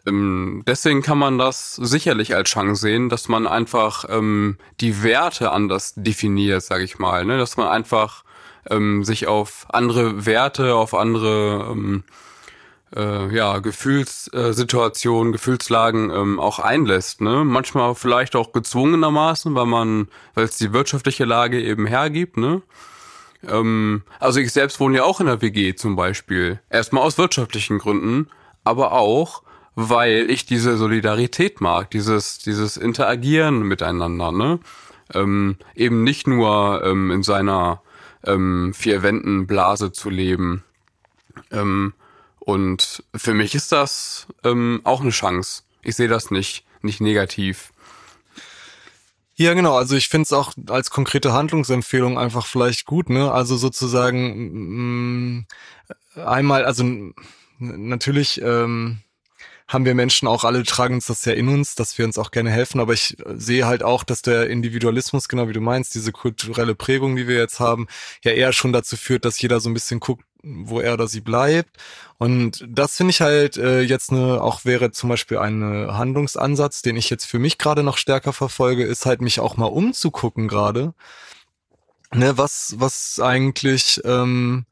ähm, deswegen kann man das sicherlich als Chance sehen, dass man einfach ähm, die Werte anders definiert, sage ich mal. Ne? Dass man einfach ähm, sich auf andere Werte, auf andere ähm, äh, ja, Gefühlssituationen, Gefühlslagen ähm, auch einlässt. Ne? Manchmal vielleicht auch gezwungenermaßen, weil man, weil es die wirtschaftliche Lage eben hergibt. Ne? Ähm, also ich selbst wohne ja auch in der WG zum Beispiel. Erstmal aus wirtschaftlichen Gründen, aber auch, weil ich diese Solidarität mag, dieses, dieses Interagieren miteinander, ne? Ähm, eben nicht nur ähm, in seiner ähm, vier Wänden Blase zu leben. Ähm, und für mich ist das ähm, auch eine Chance. Ich sehe das nicht, nicht negativ. Ja, genau. Also ich finde es auch als konkrete Handlungsempfehlung einfach vielleicht gut, ne? Also sozusagen mh, mm, einmal, also natürlich ähm, haben wir Menschen auch alle, tragen uns das ja in uns, dass wir uns auch gerne helfen, aber ich sehe halt auch, dass der Individualismus, genau wie du meinst, diese kulturelle Prägung, die wir jetzt haben, ja eher schon dazu führt, dass jeder so ein bisschen guckt, wo er oder sie bleibt. Und das finde ich halt äh, jetzt eine, auch wäre zum Beispiel ein Handlungsansatz, den ich jetzt für mich gerade noch stärker verfolge, ist halt mich auch mal umzugucken gerade. Ne, was, was eigentlich ähm,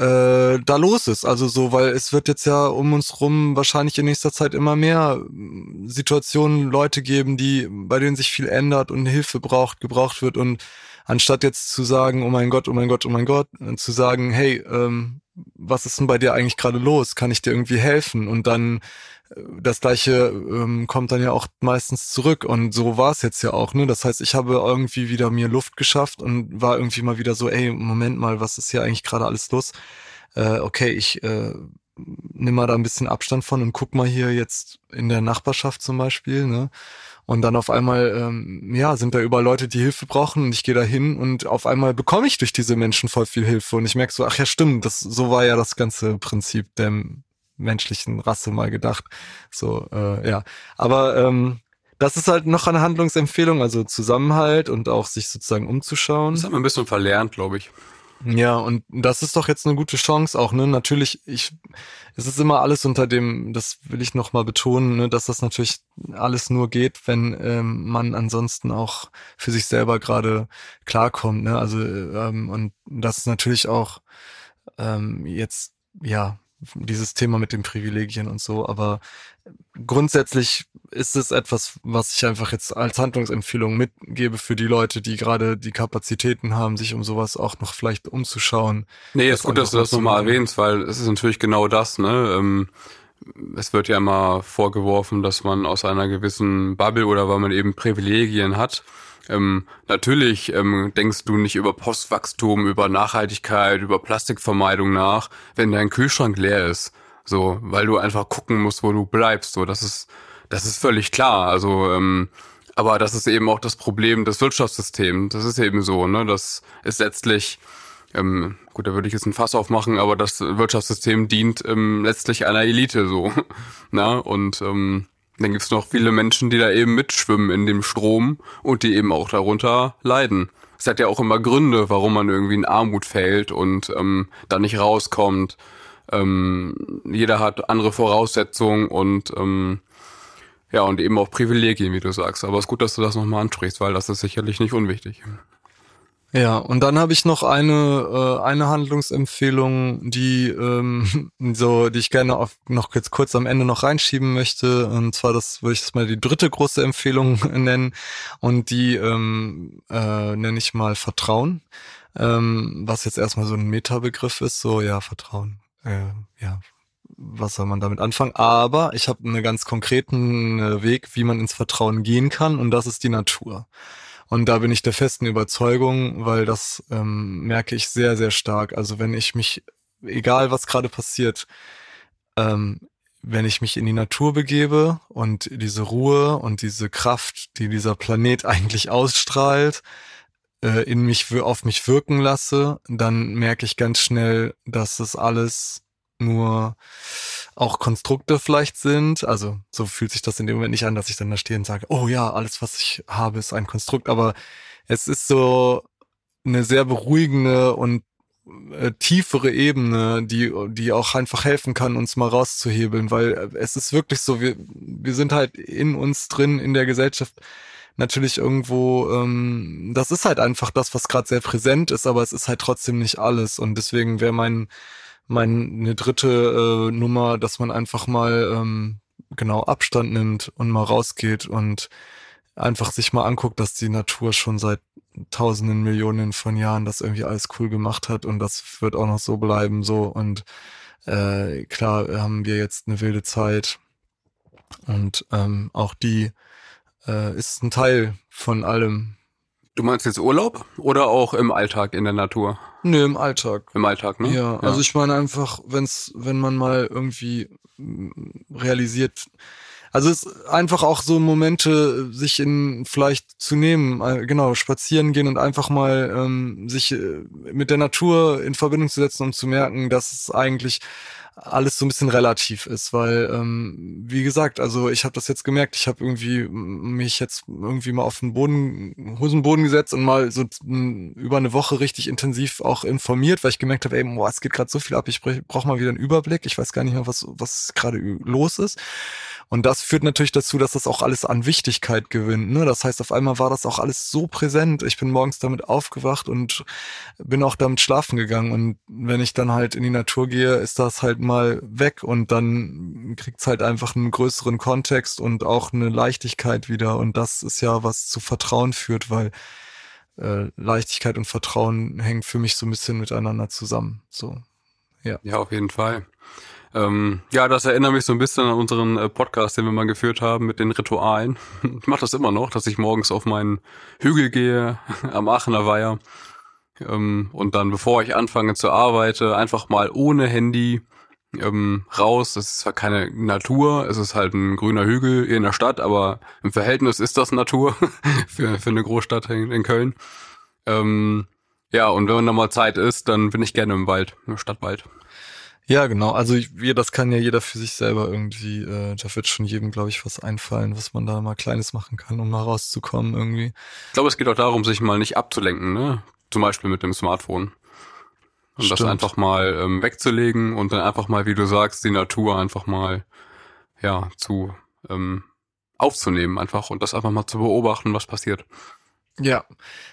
äh, da los ist. Also so, weil es wird jetzt ja um uns rum wahrscheinlich in nächster Zeit immer mehr Situationen, Leute geben, die, bei denen sich viel ändert und Hilfe braucht, gebraucht wird und anstatt jetzt zu sagen, oh mein Gott, oh mein Gott, oh mein Gott, zu sagen, hey, ähm, was ist denn bei dir eigentlich gerade los? Kann ich dir irgendwie helfen? Und dann äh, das gleiche ähm, kommt dann ja auch meistens zurück und so war es jetzt ja auch, ne? Das heißt, ich habe irgendwie wieder mir Luft geschafft und war irgendwie mal wieder so, ey, Moment mal, was ist hier eigentlich gerade alles los? Äh, okay, ich äh, nimm mal da ein bisschen Abstand von und guck mal hier jetzt in der Nachbarschaft zum Beispiel, ne? Und dann auf einmal, ähm, ja, sind da überall Leute, die Hilfe brauchen und ich gehe da hin und auf einmal bekomme ich durch diese Menschen voll viel Hilfe und ich merke so, ach ja, stimmt, das so war ja das ganze Prinzip der menschlichen Rasse mal gedacht. So, äh, ja. Aber ähm, das ist halt noch eine Handlungsempfehlung, also Zusammenhalt und auch sich sozusagen umzuschauen. Das haben wir ein bisschen verlernt, glaube ich. Ja, und das ist doch jetzt eine gute Chance auch, ne? Natürlich, ich, es ist immer alles unter dem, das will ich nochmal betonen, ne, dass das natürlich alles nur geht, wenn ähm, man ansonsten auch für sich selber gerade klarkommt, ne? Also, ähm, und das ist natürlich auch ähm, jetzt, ja, dieses Thema mit den Privilegien und so, aber grundsätzlich ist es etwas, was ich einfach jetzt als Handlungsempfehlung mitgebe für die Leute, die gerade die Kapazitäten haben, sich um sowas auch noch vielleicht umzuschauen. Nee, ist gut, dass du das nochmal erwähnst, weil es ist natürlich genau das, ne? Ähm, es wird ja immer vorgeworfen, dass man aus einer gewissen Bubble oder weil man eben Privilegien hat, ähm, natürlich ähm, denkst du nicht über Postwachstum, über Nachhaltigkeit, über Plastikvermeidung nach, wenn dein Kühlschrank leer ist. So, weil du einfach gucken musst, wo du bleibst. So, das ist, das ist völlig klar. Also, ähm, aber das ist eben auch das Problem des Wirtschaftssystems. Das ist eben so, ne? Das ist letztlich, ähm, gut, da würde ich jetzt ein Fass aufmachen, aber das Wirtschaftssystem dient ähm, letztlich einer Elite so. Na? Und ähm, dann gibt's noch viele Menschen, die da eben mitschwimmen in dem Strom und die eben auch darunter leiden. Es hat ja auch immer Gründe, warum man irgendwie in Armut fällt und ähm, da nicht rauskommt. Ähm, jeder hat andere Voraussetzungen und ähm, ja, und eben auch Privilegien, wie du sagst. Aber es ist gut, dass du das nochmal ansprichst, weil das ist sicherlich nicht unwichtig. Ja, und dann habe ich noch eine äh, eine Handlungsempfehlung, die ähm, so, die ich gerne auf, noch jetzt kurz am Ende noch reinschieben möchte. Und zwar das würde ich das mal die dritte große Empfehlung nennen. Und die ähm, äh, nenne ich mal Vertrauen, ähm, was jetzt erstmal so ein Metabegriff ist. So ja, Vertrauen. Äh, ja, was soll man damit anfangen? Aber ich habe einen ganz konkreten äh, Weg, wie man ins Vertrauen gehen kann, und das ist die Natur. Und da bin ich der festen Überzeugung, weil das ähm, merke ich sehr, sehr stark. Also wenn ich mich, egal was gerade passiert, ähm, wenn ich mich in die Natur begebe und diese Ruhe und diese Kraft, die dieser Planet eigentlich ausstrahlt, äh, in mich auf mich wirken lasse, dann merke ich ganz schnell, dass es alles nur auch Konstrukte vielleicht sind. Also so fühlt sich das in dem Moment nicht an, dass ich dann da stehe und sage, oh ja, alles, was ich habe, ist ein Konstrukt. Aber es ist so eine sehr beruhigende und äh, tiefere Ebene, die, die auch einfach helfen kann, uns mal rauszuhebeln, weil äh, es ist wirklich so, wir, wir sind halt in uns drin, in der Gesellschaft natürlich irgendwo, ähm, das ist halt einfach das, was gerade sehr präsent ist, aber es ist halt trotzdem nicht alles. Und deswegen wäre mein meine dritte äh, Nummer, dass man einfach mal ähm, genau Abstand nimmt und mal rausgeht und einfach sich mal anguckt, dass die Natur schon seit tausenden Millionen von Jahren das irgendwie alles cool gemacht hat und das wird auch noch so bleiben so. Und äh, klar haben wir jetzt eine wilde Zeit und ähm, auch die äh, ist ein Teil von allem Du meinst jetzt Urlaub oder auch im Alltag in der Natur? Nö, im Alltag. Im Alltag, ne? Ja, ja. also ich meine einfach, wenn's, wenn man mal irgendwie realisiert, also es ist einfach auch so Momente, sich in vielleicht zu nehmen, äh, genau, spazieren gehen und einfach mal ähm, sich äh, mit der Natur in Verbindung zu setzen und zu merken, dass es eigentlich alles so ein bisschen relativ ist, weil ähm, wie gesagt, also ich habe das jetzt gemerkt, ich habe irgendwie mich jetzt irgendwie mal auf den Boden, Hosenboden gesetzt und mal so über eine Woche richtig intensiv auch informiert, weil ich gemerkt habe, ey, boah, es geht gerade so viel ab, ich brauche mal wieder einen Überblick, ich weiß gar nicht mehr, was was gerade los ist. Und das führt natürlich dazu, dass das auch alles an Wichtigkeit gewinnt. Ne? Das heißt, auf einmal war das auch alles so präsent. Ich bin morgens damit aufgewacht und bin auch damit schlafen gegangen. Und wenn ich dann halt in die Natur gehe, ist das halt mal weg und dann kriegt's halt einfach einen größeren Kontext und auch eine Leichtigkeit wieder. Und das ist ja, was zu Vertrauen führt, weil äh, Leichtigkeit und Vertrauen hängen für mich so ein bisschen miteinander zusammen. So, ja. Ja, auf jeden Fall. Ähm, ja, das erinnert mich so ein bisschen an unseren äh, Podcast, den wir mal geführt haben mit den Ritualen. ich mache das immer noch, dass ich morgens auf meinen Hügel gehe am Aachener Weiher ähm, und dann, bevor ich anfange zu arbeiten, einfach mal ohne Handy ähm, raus. Das ist zwar keine Natur, es ist halt ein grüner Hügel in der Stadt, aber im Verhältnis ist das Natur für, für eine Großstadt in, Köln. Ähm, ja, und wenn man da mal Zeit ist, dann bin ich gerne im Wald, im Stadtwald. Ja, genau. Also wir, das kann ja jeder für sich selber irgendwie, äh, da wird schon jedem, glaube ich, was einfallen, was man da mal Kleines machen kann, um mal rauszukommen irgendwie. Ich glaube, es geht auch darum, sich mal nicht abzulenken, ne? Zum Beispiel mit dem Smartphone. Und Stimmt. das einfach mal ähm, wegzulegen und dann einfach mal, wie du sagst, die Natur einfach mal, ja, zu ähm, aufzunehmen einfach und das einfach mal zu beobachten, was passiert. Ja,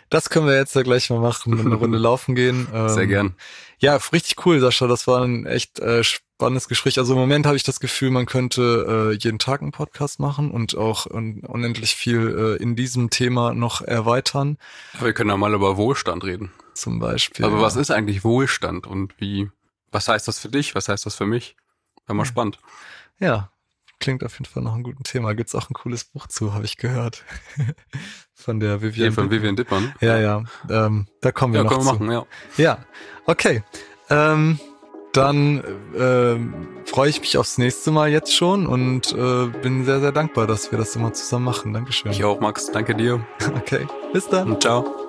das können wir jetzt ja gleich mal machen, eine Runde laufen gehen. Ähm, Sehr gern. Ja, richtig cool, Sascha. Das war ein echt äh, spannendes Gespräch. Also im Moment habe ich das Gefühl, man könnte äh, jeden Tag einen Podcast machen und auch un unendlich viel äh, in diesem Thema noch erweitern. wir können ja mal über Wohlstand reden. Zum Beispiel. Also was ist eigentlich Wohlstand und wie, was heißt das für dich? Was heißt das für mich? Wäre mal spannend. Ja, Klingt auf jeden Fall noch ein gutes Thema. Gibt's auch ein cooles Buch zu, habe ich gehört. von der Vivian. Hier von Vivian Dippmann. Ja, ja. Ähm, da kommen wir ja, noch können wir zu. machen, ja. Ja, okay. Ähm, dann äh, freue ich mich aufs nächste Mal jetzt schon und äh, bin sehr, sehr dankbar, dass wir das immer zusammen machen. Dankeschön. Ich auch, Max. Danke dir. Okay. Bis dann. Und ciao.